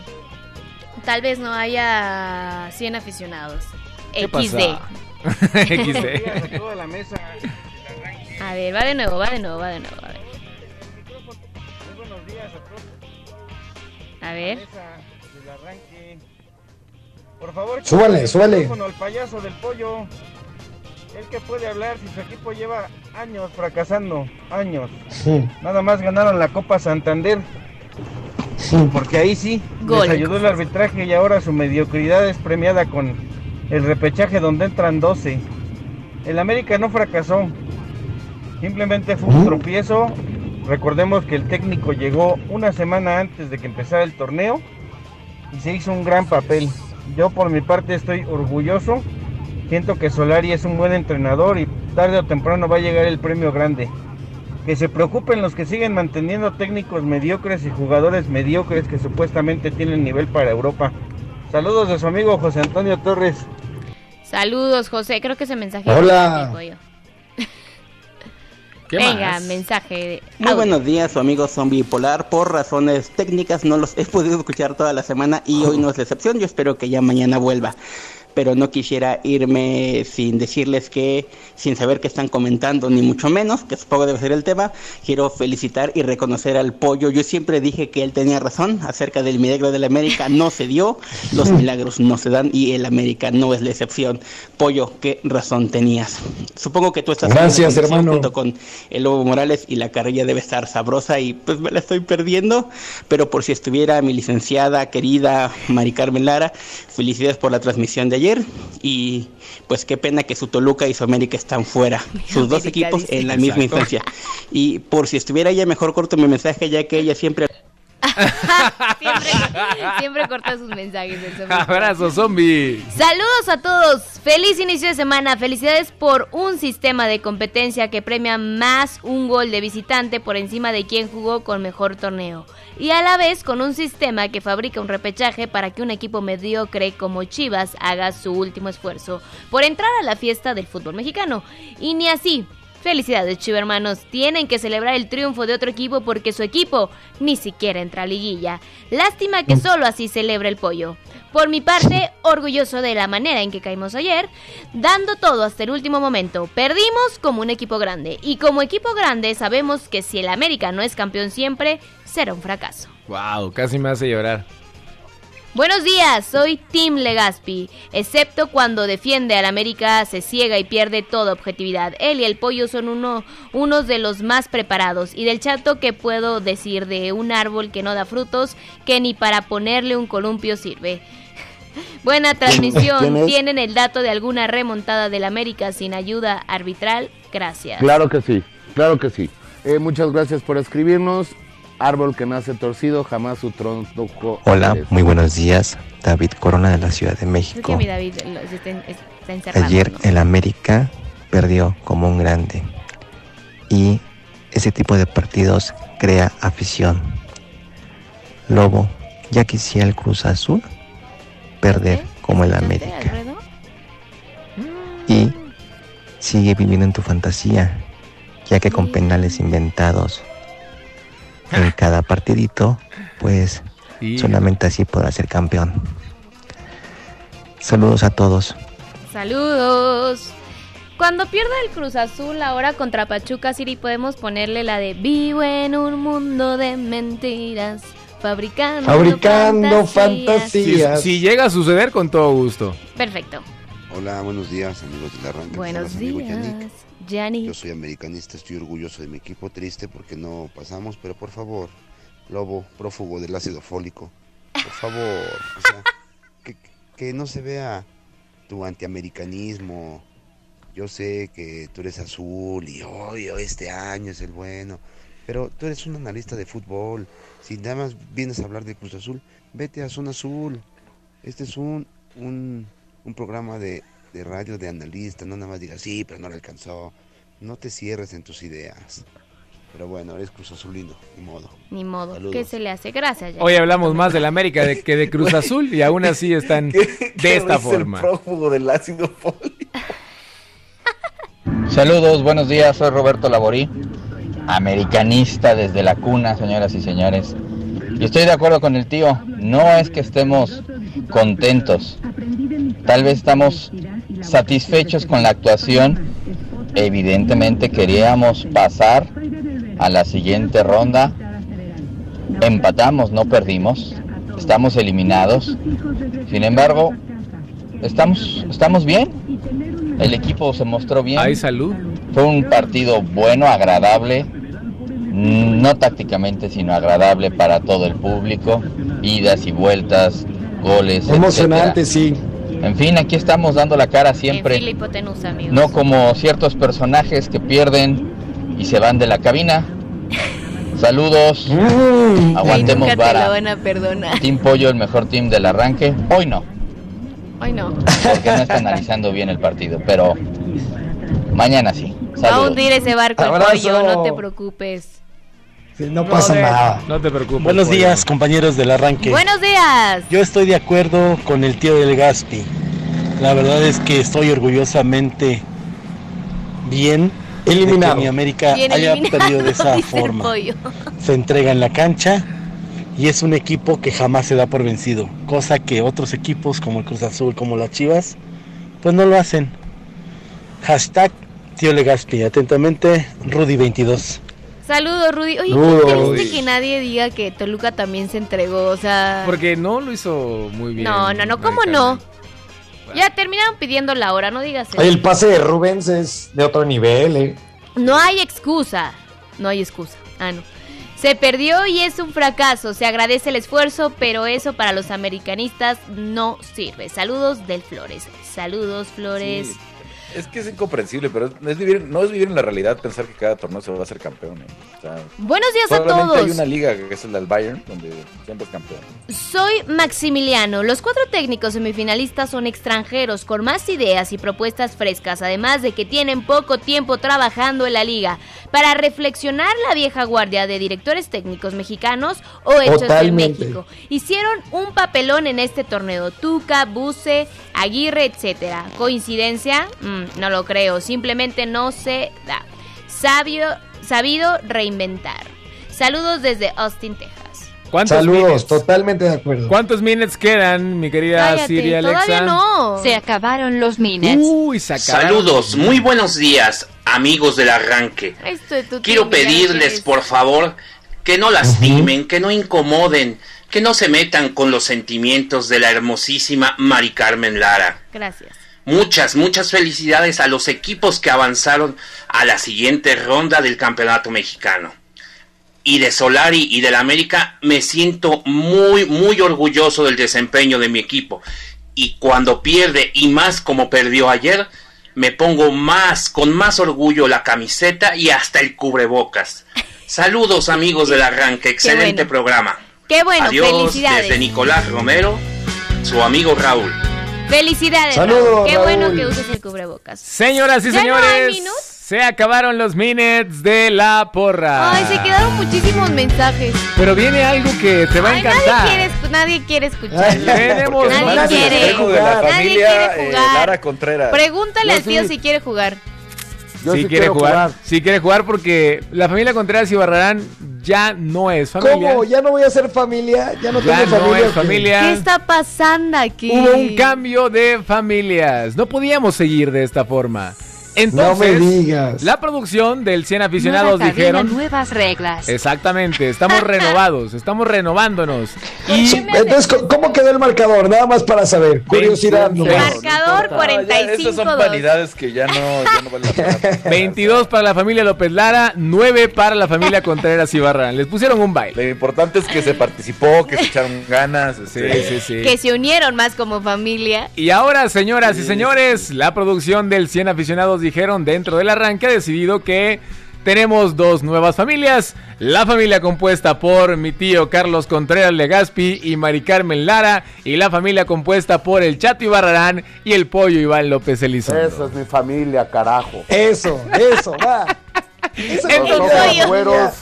tal vez no haya 100 aficionados. ¿Qué XD. pasa? XD. A ver, va de nuevo, va de nuevo, va de nuevo. A ver. Del arranque. Por favor, Súbale, el súbale. al payaso del pollo. El que puede hablar si su equipo lleva años fracasando, años. Nada más ganaron la Copa Santander. Porque ahí sí Gol. les ayudó el arbitraje y ahora su mediocridad es premiada con el repechaje donde entran 12. El América no fracasó. Simplemente fue un tropiezo. Recordemos que el técnico llegó una semana antes de que empezara el torneo y se hizo un gran papel. Yo por mi parte estoy orgulloso. Siento que Solari es un buen entrenador y tarde o temprano va a llegar el premio grande. Que se preocupen los que siguen manteniendo técnicos mediocres y jugadores mediocres que supuestamente tienen nivel para Europa. Saludos de su amigo José Antonio Torres. Saludos, José. Creo que ese mensaje. Hola. Pollo. ¿Qué Venga, más? mensaje. de- Muy buenos días, su amigo Zombie Polar. Por razones técnicas no los he podido escuchar toda la semana y hoy no es la excepción. Yo espero que ya mañana vuelva. Pero no quisiera irme sin decirles que, sin saber qué están comentando, ni mucho menos, que supongo debe ser el tema, quiero felicitar y reconocer al pollo. Yo siempre dije que él tenía razón acerca del milagro del América. No se dio, los milagros no se dan y el América no es la excepción. Pollo, qué razón tenías. Supongo que tú estás en Gracias, hermano. junto con el Lobo Morales y la carrilla debe estar sabrosa y pues me la estoy perdiendo, pero por si estuviera mi licenciada querida Mari Carmen Lara, felicidades por la transmisión de ayer ayer y pues qué pena que su Toluca y su América están fuera, sus dos equipos dice. en la misma Exacto. instancia. Y por si estuviera ella mejor corto mi mensaje ya que ella siempre siempre, siempre corta sus mensajes. el zombie. Abrazo, zombie. Saludos a todos, feliz inicio de semana, felicidades por un sistema de competencia que premia más un gol de visitante por encima de quien jugó con mejor torneo y a la vez con un sistema que fabrica un repechaje para que un equipo mediocre como Chivas haga su último esfuerzo por entrar a la fiesta del fútbol mexicano y ni así. Felicidades, Chiva hermanos. Tienen que celebrar el triunfo de otro equipo porque su equipo ni siquiera entra a liguilla. Lástima que solo así celebra el pollo. Por mi parte, orgulloso de la manera en que caímos ayer, dando todo hasta el último momento. Perdimos como un equipo grande. Y como equipo grande sabemos que si el América no es campeón siempre, será un fracaso. Wow, casi me hace llorar. Buenos días, soy Tim Legaspi. Excepto cuando defiende al América, se ciega y pierde toda objetividad. Él y el pollo son uno, unos de los más preparados. Y del chato, que puedo decir de un árbol que no da frutos, que ni para ponerle un columpio sirve? Buena transmisión. ¿Tienen el dato de alguna remontada del América sin ayuda arbitral? Gracias. Claro que sí, claro que sí. Eh, muchas gracias por escribirnos. Árbol que nace torcido, jamás su tronco. Hola, muy buenos días. David Corona de la Ciudad de que México. mi David lo- se está, está encerrado. Ayer ¿no? el América perdió como un grande. Y ese tipo de partidos crea afición. Lobo, ya quisiera el Cruz Azul perder como el América. Y sigue viviendo en tu fantasía, ya que con penales inventados en cada partidito, pues Sí. solamente así podrá ser campeón. Saludos a todos. Saludos. Cuando pierda el Cruz Azul ahora contra Pachuca City podemos ponerle la de Vivo en un mundo de mentiras, fabricando, Fabricando Si, si llega a suceder, con todo gusto. Perfecto. Hola, buenos días amigos del arranque. Buenos Somos amigo días, Yo soy americanista, estoy orgulloso de mi equipo, triste porque no pasamos, pero por favor, Lobo, prófugo del ácido fólico, por favor, o sea, que, que no se vea tu antiamericanismo. Yo sé que tú eres azul y hoy este año es el bueno, pero tú eres un analista de fútbol. Si nada más vienes a hablar de Cruz Azul, vete a Zona Azul. Este es un, un, un programa de, de radio de analista, no nada más digas, sí, pero no le alcanzó. No te cierres en tus ideas. Pero bueno, eres Cruz Azulino, ni modo. Ni modo, Saludos. ¿qué se le hace? Gracias. Yannick. Hoy hablamos más del América de- que de Cruz Azul y aún así están de esta forma. prófugo del ácido Saludos, buenos días, soy Roberto Laborí, americanista desde la cuna, señoras y señores. Y estoy de acuerdo con el tío, no es que estemos contentos, tal vez estamos satisfechos con la actuación, evidentemente queríamos pasar a la siguiente ronda, empatamos, no perdimos, estamos eliminados, sin embargo, estamos, estamos bien, el equipo se mostró bien. Hay salud. Fue un partido bueno, agradable, no tácticamente, sino agradable para todo el público, idas y vueltas, goles. Emocionante, etcétera. En fin, aquí estamos dando la cara En siempre, fila hipotenusa, amigos. no como ciertos personajes que pierden y se van de la cabina. Saludos, aguantemos nunca te vara. van a perdonar. Team Pollo, el mejor team del arranque. Hoy no, Ay, no. porque no está analizando bien el partido, pero mañana sí. Va a Saludos. hundir ese barco el pollo, no te preocupes. No pasa nada. No te preocupes. Buenos días, compañeros del arranque. Buenos días. Yo estoy de acuerdo con el tío del Gaspi. La verdad es que estoy orgullosamente bien de Eliminado. que mi América Bien haya eliminado, perdido de esa forma. Se entrega en la cancha y es un equipo que jamás se da por vencido, cosa que otros equipos como el Cruz Azul, como las Chivas, pues no lo hacen. Hashtag tío Legaspi, atentamente Rudy22. Saludos, Rudy. Oye, Rudy. qué triste que nadie diga que Toluca también se entregó, o sea... Porque no lo hizo muy bien. no, no, no, ¿cómo no? Ya terminaron pidiendo la hora, no digas eso. El pase de Rubens es de otro nivel, eh. No hay excusa. No hay excusa. Ah, no. Se perdió y es un fracaso. Se agradece el esfuerzo, pero eso para los americanistas no sirve. Saludos del Flores. Saludos, Flores. Sí. Es que es incomprensible, pero es vivir, no es vivir en la realidad pensar que cada torneo se va a hacer campeón. ¿eh? O sea, Buenos días a solamente todos. hay una liga que es la del Bayern, donde siempre es campeón. Soy Maximiliano. Los cuatro técnicos semifinalistas son extranjeros con más ideas y propuestas frescas, además de que tienen poco tiempo trabajando en la liga. Para reflexionar la vieja guardia de directores técnicos mexicanos o hechos Totalmente. en México. Hicieron un papelón en este torneo. Tuca, Buse, Aguirre, etcétera. ¿Coincidencia? Mm, no lo creo. Simplemente no se da. Sabio, sabido reinventar. Saludos desde Austin, Texas. ¿Cuántos Saludos, minutes? totalmente de acuerdo. ¿Cuántos minutes quedan, mi querida Cállate, Siri Alexa? todavía no. Se acabaron los minutes. Uy, se acabaron. Saludos, muy buenos días, amigos del arranque. Esto de tu Quiero pedirles, por favor, que no lastimen, que no incomoden, que no se metan con los sentimientos de la hermosísima Mari Carmen Lara. Gracias. Muchas, muchas felicidades a los equipos que avanzaron a la siguiente ronda del Campeonato Mexicano. Y de Solari y del América me siento muy, muy orgulloso del desempeño de mi equipo. Y cuando pierde, y más como perdió ayer, me pongo más, con más orgullo la camiseta y hasta el cubrebocas. Saludos amigos del arranque, excelente bueno. programa. Qué bueno, Adiós felicidades. desde Nicolás Romero, su amigo Raúl. Felicidades. Saludos, Raúl. Qué Raúl. bueno que uses el cubrebocas. Señoras y ¿Ya no hay señores, se acabaron los minutes de la porra. Ay, se quedaron muchísimos mensajes. Pero viene algo que te va a Ay, encantar. nadie quiere, escu- nadie quiere escuchar. Tenemos Nadie el quiere. de la Nadie familia quiere eh, jugar. Lara Contreras. Pregúntale al tío sí. si quiere jugar. Yo sí, sí quiere jugar. jugar. Sí quiere jugar porque la familia Contreras y Barrarán ya no es familia. ¿Cómo? ¿Ya no voy a ser familia? ¿Ya no Ya tengo no familia? es familia. ¿Qué está pasando aquí? Hubo un cambio de familias. No podíamos seguir de esta forma. No Entonces, me digas. la producción del 100 aficionados Nueva cadena, dijeron... nuevas reglas. Exactamente, estamos renovados, estamos renovándonos. Y Sí, Entonces, ¿cómo- ¿cómo quedó el marcador? Nada más para saber. Curiosidad. 26. nomás. Marcador No, ya, esas 45 son 2. vanidades que ya no, ya no valen la pena. 22 para la familia López Lara, 9 para la familia Contreras y Barrarán. Les pusieron un baile. Lo importante es que se participó, que se echaron ganas. Sí, este, sí, sí. Que se unieron más como familia. Y ahora, señoras y señores, la producción del 100 aficionados dijeron dentro del arranque ha decidido que tenemos dos nuevas familias. La familia compuesta por mi tío Carlos Contreras Legaspi y Mari Carmen Lara. Y la familia compuesta por el Chato Ibarrarán y el Pollo Iván López Elizondo. Eso es mi familia, carajo. Eso, eso, va. Eso es Los ojos güeros, los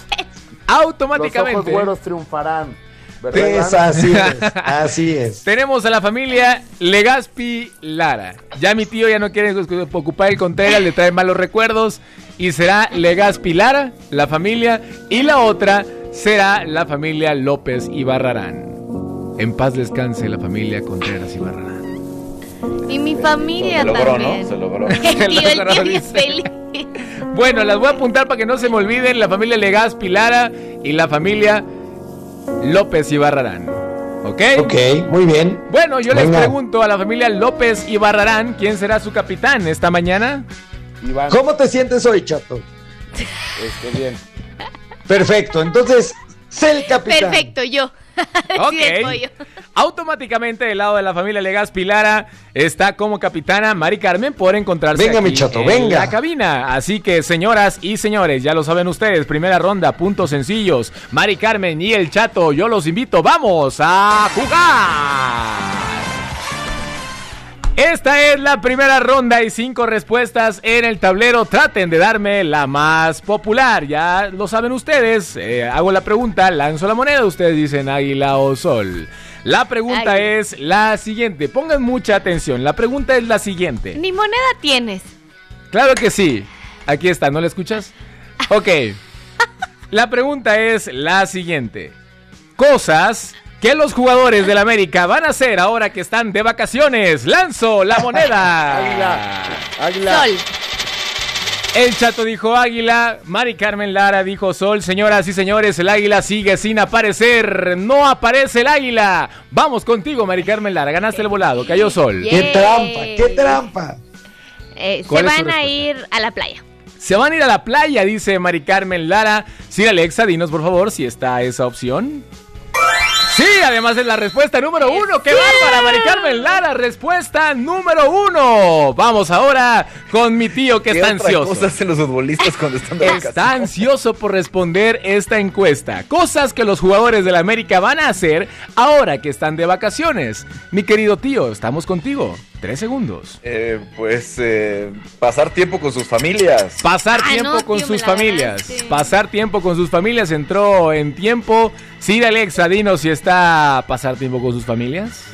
Automáticamente. ojos güeros triunfarán. ¿Verdad, Es Iván? así es, así es. Tenemos a la familia Legaspi Lara. Ya mi tío ya no quiere ocupar el Contreras, le trae malos recuerdos. Y será Legaspi Lara, la familia. Y la otra será la familia López Ibarrarán. En paz descanse la familia Contreras Ibarrarán. Y mi familia Se logró, también. ¿no? Se logró. El tío, el logró, tío bien dice. feliz. Bueno, las voy a apuntar para que no se me olviden. La familia Legaspi Lara y la familia López Ibarrarán. ¿Ok? Ok, muy bien. Bueno, yo les pregunto a la familia López Ibarrarán quién será su capitán esta mañana. Iván, ¿Cómo te sientes hoy, chato? esté bien. Perfecto, entonces, sé el capitán. Perfecto, yo. Pollo. Automáticamente del lado de la familia Legaspi Lara está como capitana Mari Carmen por encontrarse Venga, aquí mi chato, en venga. la cabina. Así que, señoras y señores, ya lo saben ustedes, primera ronda, puntos sencillos. Mari Carmen y el chato, yo los invito, vamos a jugar. Esta es la primera ronda y cinco respuestas en el tablero. Traten de darme la más popular. Ya lo saben ustedes. Eh, hago la pregunta, lanzo la moneda. Ustedes dicen águila o sol. La pregunta Ay. es la siguiente. Pongan mucha atención. La pregunta es la siguiente. Ni moneda tienes. Claro que sí. Aquí está, ¿no la escuchas? Ok. La pregunta es la siguiente. Cosas que los jugadores del América van a hacer ahora que están de vacaciones. Lanzo la moneda. Águila, águila. Sol. El chato dijo águila, Mari Carmen Lara dijo sol. Señoras y señores, el águila sigue sin aparecer. No aparece el águila. Vamos contigo, Mari Carmen Lara. Ganaste el volado, cayó sol. Yeah. ¡Qué trampa, qué trampa! Eh, se ¿Cuál es tu van a ir a la playa. Se van a ir a la playa, dice Mari Carmen Lara. Sí, Alexa, dinos por favor si está esa opción. Sí, además es la respuesta número uno. ¡Qué bárbara, Mari Carmen Lara! Respuesta número uno. Vamos ahora con mi tío que ¿Qué está otra ansioso. cosa hacen los futbolistas cuando están de vacaciones? Está ansioso por responder esta encuesta. Cosas que los jugadores de la América van a hacer ahora que están de vacaciones. Mi querido tío, estamos contigo. Tres segundos. Eh, pues eh, pasar tiempo con sus familias. Pasar Ay, tiempo no, con tío, sus familias. ganaste. Pasar tiempo con sus familias entró en tiempo. Sí, Alexa, dinos si está pasar tiempo con sus familias.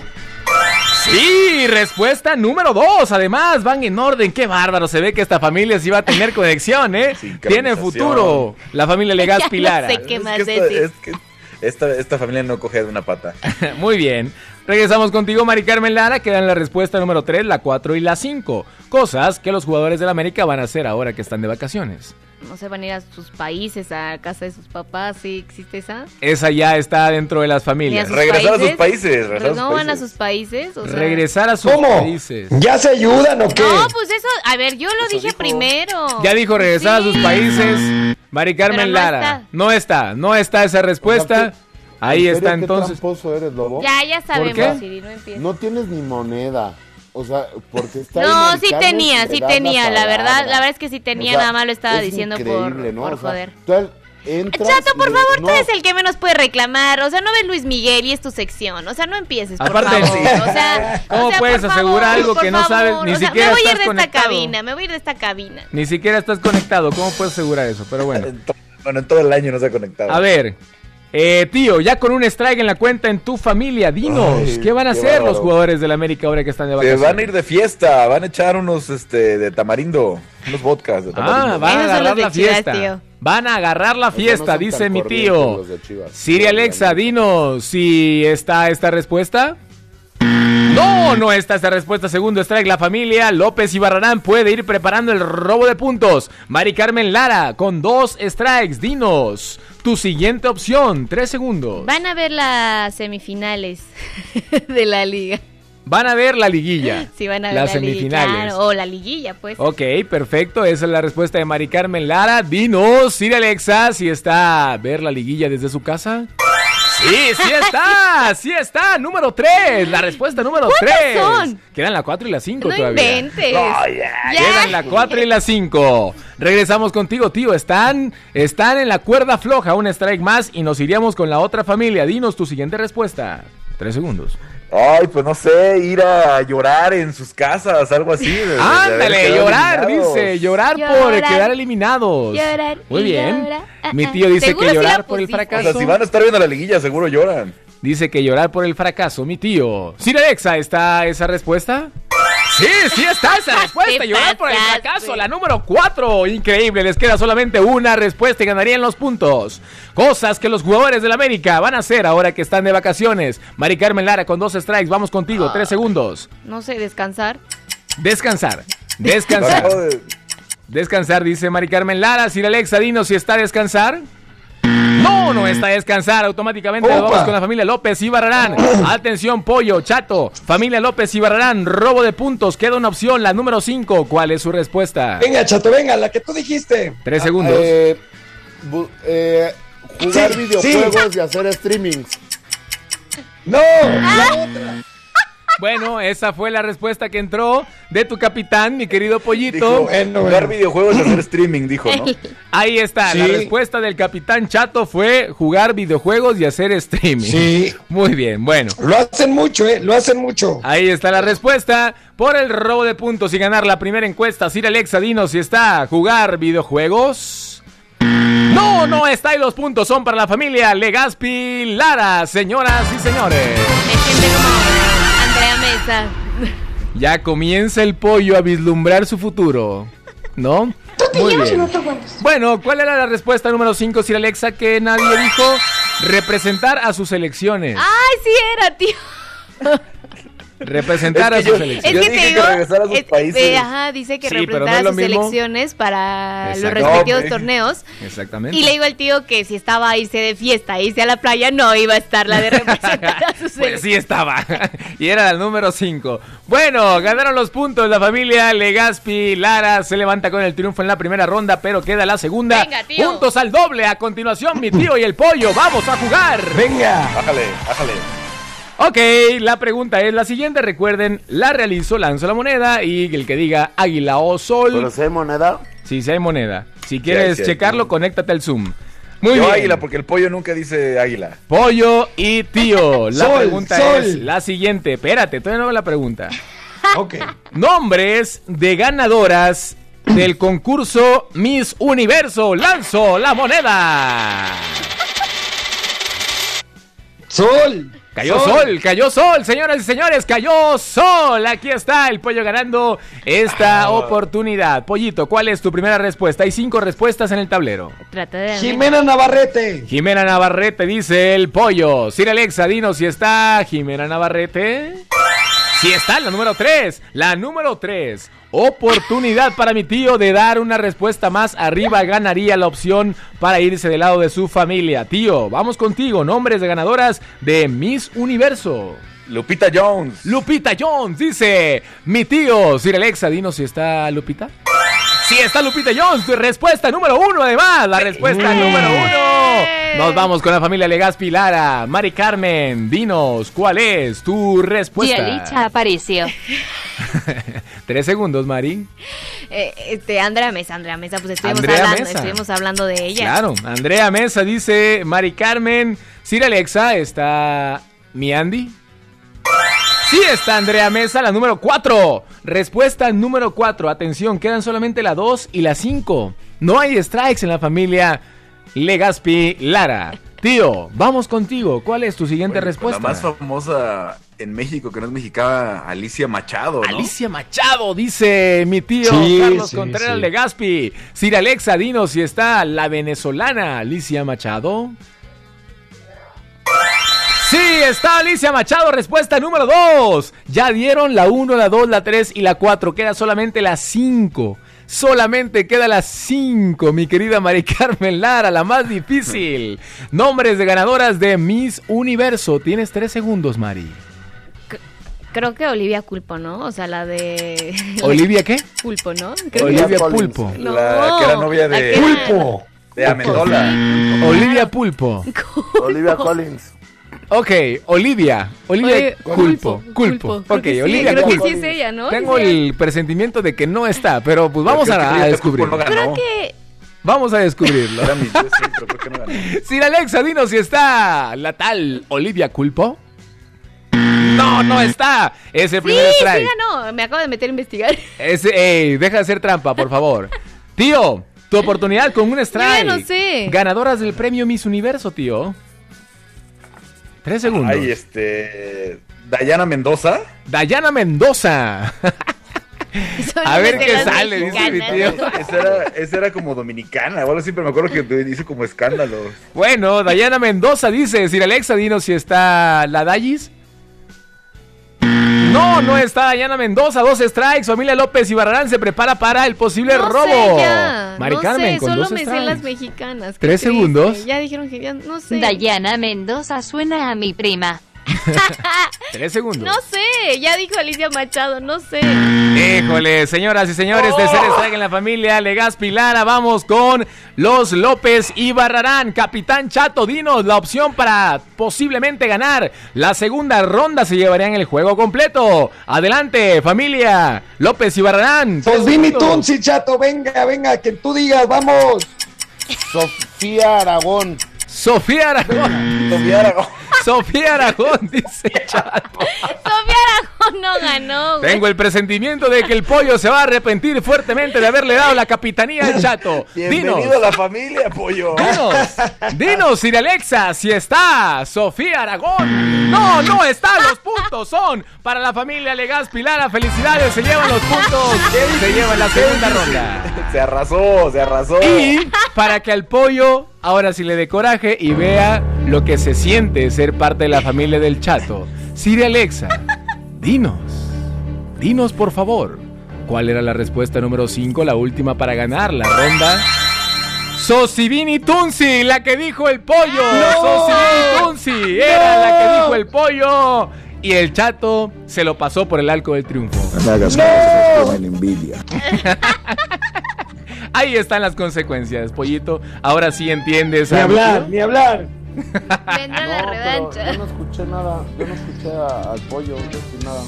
Sí, respuesta número dos. Además, van en orden. Qué bárbaro. Se ve que esta familia sí va a tener conexión, ¿eh? Tiene futuro. La familia Legaz Ya no sé qué más Es que esta, decir. es que esta, esta familia no coge de una pata. Muy bien. Regresamos contigo, Mari Carmen Lara. Quedan la respuesta número 3, la 4 y la 5. Cosas que los jugadores del América van a hacer ahora que están de vacaciones. No se van a ir a sus países, a casa de sus papás, ¿sí existe esa? Esa ya está dentro de las familias. Regresar a sus países, regresar ¿No van a sus países? O sea- Regresar a sus ¿Cómo? países. ¿Ya se ayudan o qué? No, pues eso, a ver, yo lo dije primero. Ya dijo regresar a sus países. Mari Carmen no Lara. está. No está, no está esa respuesta. Ahí ¿En serio está qué entonces. tramposo eres, Lobo? Ya, ya qué? sabemos, Siri, no. No tienes ni moneda. O sea, porque está No, en sí tenía, te sí la tenía, la verdad, la verdad es que sí tenía, O sea, nada más lo estaba es diciendo por, por O sea, joder. tú al- entras Chato, por y- favor, tú eres el que menos puede reclamar. O sea, no ves Luis Miguel y es tu sección. O sea, no empieces, por Aparte, favor. sí. O sea, ¿Cómo o sea, puedes asegurar favor, algo que no sabes? Ni O sea, siquiera me voy a ir estás de esta conectado. cabina, me voy a ir de esta cabina. Ni siquiera estás conectado. ¿Cómo puedes asegurar eso? Pero bueno. Bueno, en todo el año no se ha conectado. A ver, eh, tío, ya con un strike en la cuenta en tu familia, dinos, Ay, ¿qué van a qué hacer los jugadores del América ahora que están de Se vacaciones? van a ir de fiesta, van a echar unos este de tamarindo, unos vodkas de tamarindo. Ah, van a agarrar la Chivas, fiesta. tío. Van a agarrar la no fiesta, dice mi tío. Siri Alexa, dinos si está esta respuesta. No, no está esta respuesta. Segundo strike, la familia López y Barrarán puede ir preparando el robo de puntos. Mari Carmen Lara con dos strikes. Dinos tu siguiente opción. Tres segundos. Van a ver las semifinales de la liga. Van a ver la liguilla. Sí, van a ver las la liga, semifinales. claro, o la liguilla, pues. Ok, perfecto. Esa es la respuesta de Mari Carmen Lara. Dinos, Siri Alexa, si está a ver la liguilla desde su casa. Sí, sí está, sí está. Número 3, la respuesta número ¿Cuántas 3. son? Quedan la 4 y la 5 No todavía. inventes. No, ya, Quedan la 4 y la 5. Regresamos contigo, tío. Están, están en la cuerda floja, un strike más y nos iríamos con la otra familia. Dinos tu siguiente respuesta. Tres segundos. Ay, pues no sé, ir a llorar en sus casas, algo así. de- de- Ándale, llorar, eliminados. dice, llorar, por quedar eliminados. Llorar Muy bien. llorar. Ah, Mi ah. tío dice que llorar por el pusiste. O fracaso. sea, si van a estar viendo la liguilla, seguro lloran. Dice que llorar por el fracaso, mi tío. Sir Alexa, ¿está esa respuesta? Sí, sí está esa respuesta. Llorar por el fracaso, la número 4. Increíble, les queda solamente una respuesta y ganarían los puntos. Cosas que los jugadores del América van a hacer ahora que están de vacaciones. Mari Carmen Lara con dos strikes, vamos contigo, tres segundos. No sé, descansar. Descansar, descansar. Descansar, dice Mari Carmen Lara. Sir Alexa, dinos si está a descansar. No, no está a descansar. Automáticamente nos Opa. vamos con la familia López y Barrarán. Atención, pollo, chato. Familia López y Barrarán, robo de puntos. Queda una opción, la número 5. ¿Cuál es su respuesta? Venga, chato, venga, la que tú dijiste. Tres segundos. Eh, bu- eh, jugar Sí, videojuegos y hacer streamings. No, la otra. Bueno, esa fue la respuesta que entró de tu capitán, mi querido pollito. Dijo, Bueno, jugar videojuegos y hacer streaming, dijo, ¿no? Ahí está, la respuesta del capitán Chato fue jugar videojuegos y hacer streaming. Sí. Muy bien, bueno. Lo hacen mucho, ¿eh? Lo hacen mucho. Ahí está la respuesta por el robo de puntos y ganar la primera encuesta. Sir Alexa, dinos si está a jugar videojuegos. No, no está y los puntos son para la familia Legaspi Lara, señoras y señores. Ya comienza el pollo a vislumbrar su futuro, ¿no? Muy bien. Bueno, ¿cuál era la respuesta número 5, Sir Alexa, que nadie dijo? Representar a sus elecciones. Ay, sí era, tío. Representar Es que a sus yo- selecciones. Es Yo que dije te que digo, regresara a sus países. eh, ajá, dice que Sí, no es lo sus mismo. selecciones para los respectivos No, torneos. Exactamente. Y le digo al tío que si estaba a irse de fiesta, a irse a la playa, no iba a estar la de representar a sus Pues sí estaba. y era el número 5. Bueno, ganaron los puntos. La familia Legaspi Lara se levanta con el triunfo en la primera ronda, pero queda la segunda. Venga, tío. Puntos al doble. A continuación, mi tío y el pollo. Vamos a jugar. Venga. Bájale, bájale. Ok, la pregunta es la siguiente. Recuerden, la realizo, lanzo la moneda y el que diga águila o sol. Pero si hay moneda. Sí, si hay moneda. Si quieres sí checarlo, conéctate al Zoom. Muy Yo bien. águila, porque el pollo nunca dice águila. Pollo y tío. La Sol, pregunta sol. es la siguiente. Espérate, todavía no hago la pregunta. Ok. Nombres de ganadoras del concurso Miss Universo. Lanzo la moneda. Sol. Cayó sol. cayó sol, señoras y señores, cayó sol. Aquí está el pollo ganando esta oportunidad. Pollito, ¿cuál es tu primera respuesta? Hay cinco respuestas en el tablero. Trata de Jimena Navarrete. Jimena Navarrete dice el pollo. Sir Alexa, dinos si está Jimena Navarrete. Si está la número 3. La número 3. Oportunidad para mi tío de dar una respuesta más arriba. Ganaría la opción para irse del lado de su familia. Tío, vamos contigo. Nombres de ganadoras de Miss Universo. Lupita Jones. Lupita Jones dice, mi tío, Sir Alexa, dinos si está Lupita. Sí está Lupita Jones, tu respuesta número uno además, la respuesta número uno. Nos vamos con la familia Legazpi Lara. Mari Carmen, dinos, ¿cuál es tu respuesta? Yalitza Aparicio. Tres segundos, Mari. Eh, este, Andrea Mesa, Andrea Mesa, pues estuvimos Andrea hablando, Mesa. estuvimos hablando de ella. Claro, Andrea Mesa dice, Mari Carmen, Sir Alexa, ¿está mi Andy? Sí está Andrea Mesa, la número 4. Respuesta número 4. Atención, quedan solamente la 2 y la 5. No hay strikes en la familia Legaspi Lara. Tío, vamos contigo. ¿Cuál es tu siguiente Bueno, respuesta? La más famosa en México, que no es mexicana, Alicia Machado, ¿no? Alicia Machado, dice mi tío Sí, Carlos sí, Contreras sí. Legaspi. Sir Alexa, dinos si está la venezolana Alicia Machado. Sí, está Alicia Machado, respuesta número 2. Ya dieron la 1, la 2, la 3 y la 4. Queda solamente la 5. Solamente queda la 5, mi querida Mari Carmen Lara, la más difícil. Nombres de ganadoras de Miss Universo. Tienes 3 segundos, Mari. Creo que Olivia Culpo, ¿no? O sea, la de... ¿Olivia qué? Culpo, ¿no? Creo que- Olivia Collins. Pulpo. No, La que era novia de- que era- Pulpo. De Amendola. Olivia Pulpo. Olivia Collins. Ok, Olivia. Olivia Oye, Culpo. Culpo, Culpo. Culpo. Ok, Creo que sí, Olivia creo que Culpo. sí es ella, ¿no? Tengo el presentimiento de que no está, pero pues vamos a, a descubrirlo. No Creo que... Vamos a descubrirlo. No. Sir Alexa, dinos si está la tal Olivia Culpo. No, no está. Es el Sí, primer sí strike. ganó. Me acabo de meter a investigar. Ese, ey, deja de hacer trampa, por favor. Tío, tu oportunidad con un strike. no sé. Ganadoras del premio Miss Universo, tío. Tres segundos. Ay, este. Dayana Mendoza. Dayana Mendoza. A ver qué sale, dice mi tío. Esa era, esa era como dominicana. Bueno, siempre me acuerdo que hizo como escándalos. Bueno, Dayana Mendoza dice, Sir Alexa, dinos si está la Dayis. No, no está Dayana Mendoza, dos strikes. Familia López y Barrarán se prepara para el posible No robo. sé ya. Mari no Carmen, sé, con solo dos me sé strikes. las mexicanas. ¿Tres triste. segundos? Ya dijeron que ya no sé. Dayana Mendoza suena a mi prima. Tres segundos. No sé, ya dijo Alicia Machado, no sé. Híjole, señoras y señores, tercer strike en la familia Legazpi Lara. Vamos con los López y Barrarán. Capitán Chato, dinos la opción para posiblemente ganar. La segunda ronda se llevarían el juego completo. Adelante, familia López y Barrarán. Pues Tres di mi segundos. tunsi, chato, venga, venga, que tú digas, vamos. Sofía Aragón. Sofía Aragón. Sofía Aragón. Sofía Aragón, dice Chato. Sofía Aragón no ganó, güey. Tengo el presentimiento de que el pollo se va a arrepentir fuertemente de haberle dado la capitanía al Chato. Dinos. Bienvenido a la familia, pollo. Dinos, dinos, Sir Alexa, si está Sofía Aragón. No, no está. Los puntos son para la familia Legazpi Lara. Felicidades, se llevan los puntos. Se llevan la segunda ronda. Se arrasó, se arrasó. Y para que al pollo ahora sí le dé coraje y vea lo que se siente ser parte de la familia del Chato. Sir Alexa, Dinos, dinos por favor, ¿cuál era la respuesta número 5, la última para ganar la ronda? Sosibini Tunsi, la que dijo el pollo. Sosibini Tunsi era la que dijo el pollo. Y el chato se lo pasó por el arco del triunfo. No me hagas caso, me envidia. Ahí están las consecuencias, pollito. Ahora sí entiendes. Ni hablar, ni hablar. Vendrá la revancha. Yo no escuché nada, yo no escuché a- al pollo decir nada.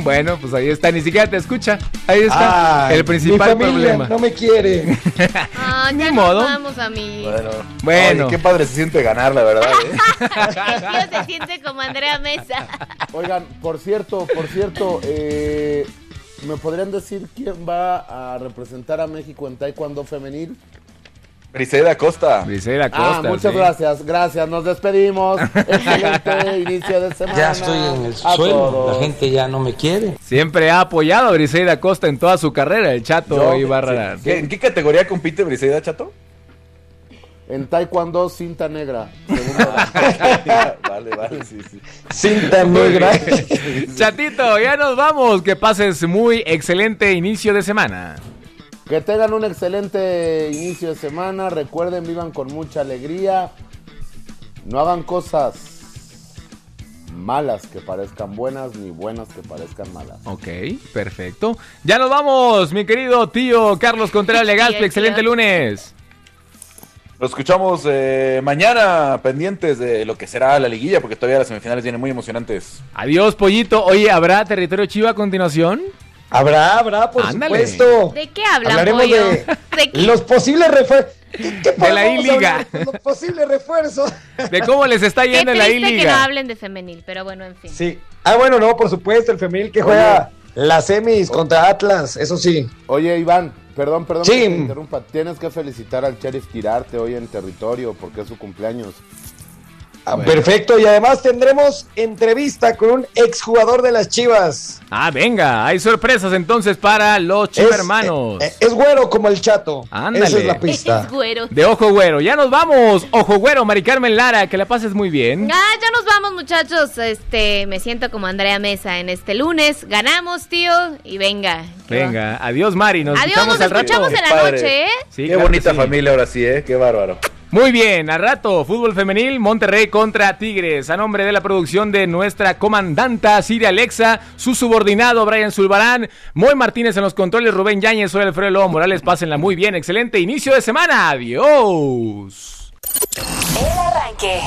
Bueno, pues ahí está, ni siquiera te escucha. Ahí está Ay, el principal mi problema. No me quiere. Ah, ya Ni nos modo. vamos a mi. Bueno, Bueno. Oye, qué padre se siente ganar, la verdad. ¿eh? El tío se siente como Andrea Mesa. Oigan, por cierto, por cierto, eh, ¿me podrían decir quién va a representar a México en Taekwondo femenil? Briseida Costa. Briseida Ah, muchas gracias, gracias, nos despedimos. Excelente inicio de semana. Ya estoy en el a suelo, todos. la gente ya no me quiere. Siempre ha apoyado a Briseida Costa en toda su carrera, el chato Yo- Ibarra. ¿Qué- ¿En qué categoría compite Briseida, chato? En Taekwondo, cinta negra. vale, vale, sí, sí. Cinta Muy negra. Chatito, ya nos vamos. Que pases muy excelente inicio de semana. Que tengan un excelente inicio de semana. Recuerden, vivan con mucha alegría. No hagan cosas malas que parezcan buenas, ni buenas que parezcan malas. Ok, perfecto. Ya nos vamos, mi querido tío Carlos Contreras Legaspi. Excelente lunes. Lo escuchamos eh, mañana, pendientes de lo que será la liguilla, porque todavía las semifinales vienen muy emocionantes. Adiós, pollito. Oye, ¿habrá territorio chivo a continuación? Habrá, habrá, por Ándale. supuesto. ¿De qué hablan, Hablaremos pollo? de ¿De qué? los posibles refuerzos. ¿Qué, qué De la I-Liga. Los posibles refuerzos. De cómo les está Qué yendo en la triste que no I-Liga. hablen de femenil, pero bueno, en fin. Sí. Ah, bueno, no, por supuesto, el femenil que juega las semis contra Atlas, eso sí. Oye, Iván, perdón, perdón Sí. que te interrumpa. Tienes que felicitar al Sheriff Quirarte hoy en territorio porque es su cumpleaños. Ah, Perfecto, y además tendremos entrevista con un exjugador de las Chivas. Ah, venga, hay sorpresas entonces para los Es- chivermanos. eh, Es güero como el chato. Ándale. Esa es la pista. Es güero. De Ojo Güero. Ya nos vamos. Ojo Güero, Mari Carmen Lara, que la pases muy bien. Ah, ya nos vamos, muchachos. Este, me siento como Andrea Mesa en este lunes. Ganamos, tío, y venga. Venga, adiós Mari, nos Adiós, escuchamos nos al rato. escuchamos en la noche, ¿eh? Sí, Qué claro bonita sí. familia ahora sí, ¿eh? Qué bárbaro. Muy bien, al rato, fútbol femenil, Monterrey contra Tigres. A nombre de la producción de nuestra comandanta Siria Alexa, su subordinado Brian Zulbarán, Moy Martínez en los controles, Rubén Yáñez, soy Alfredo Lobo Morales. Pásenla muy bien, excelente inicio de semana. Adiós. El arranque.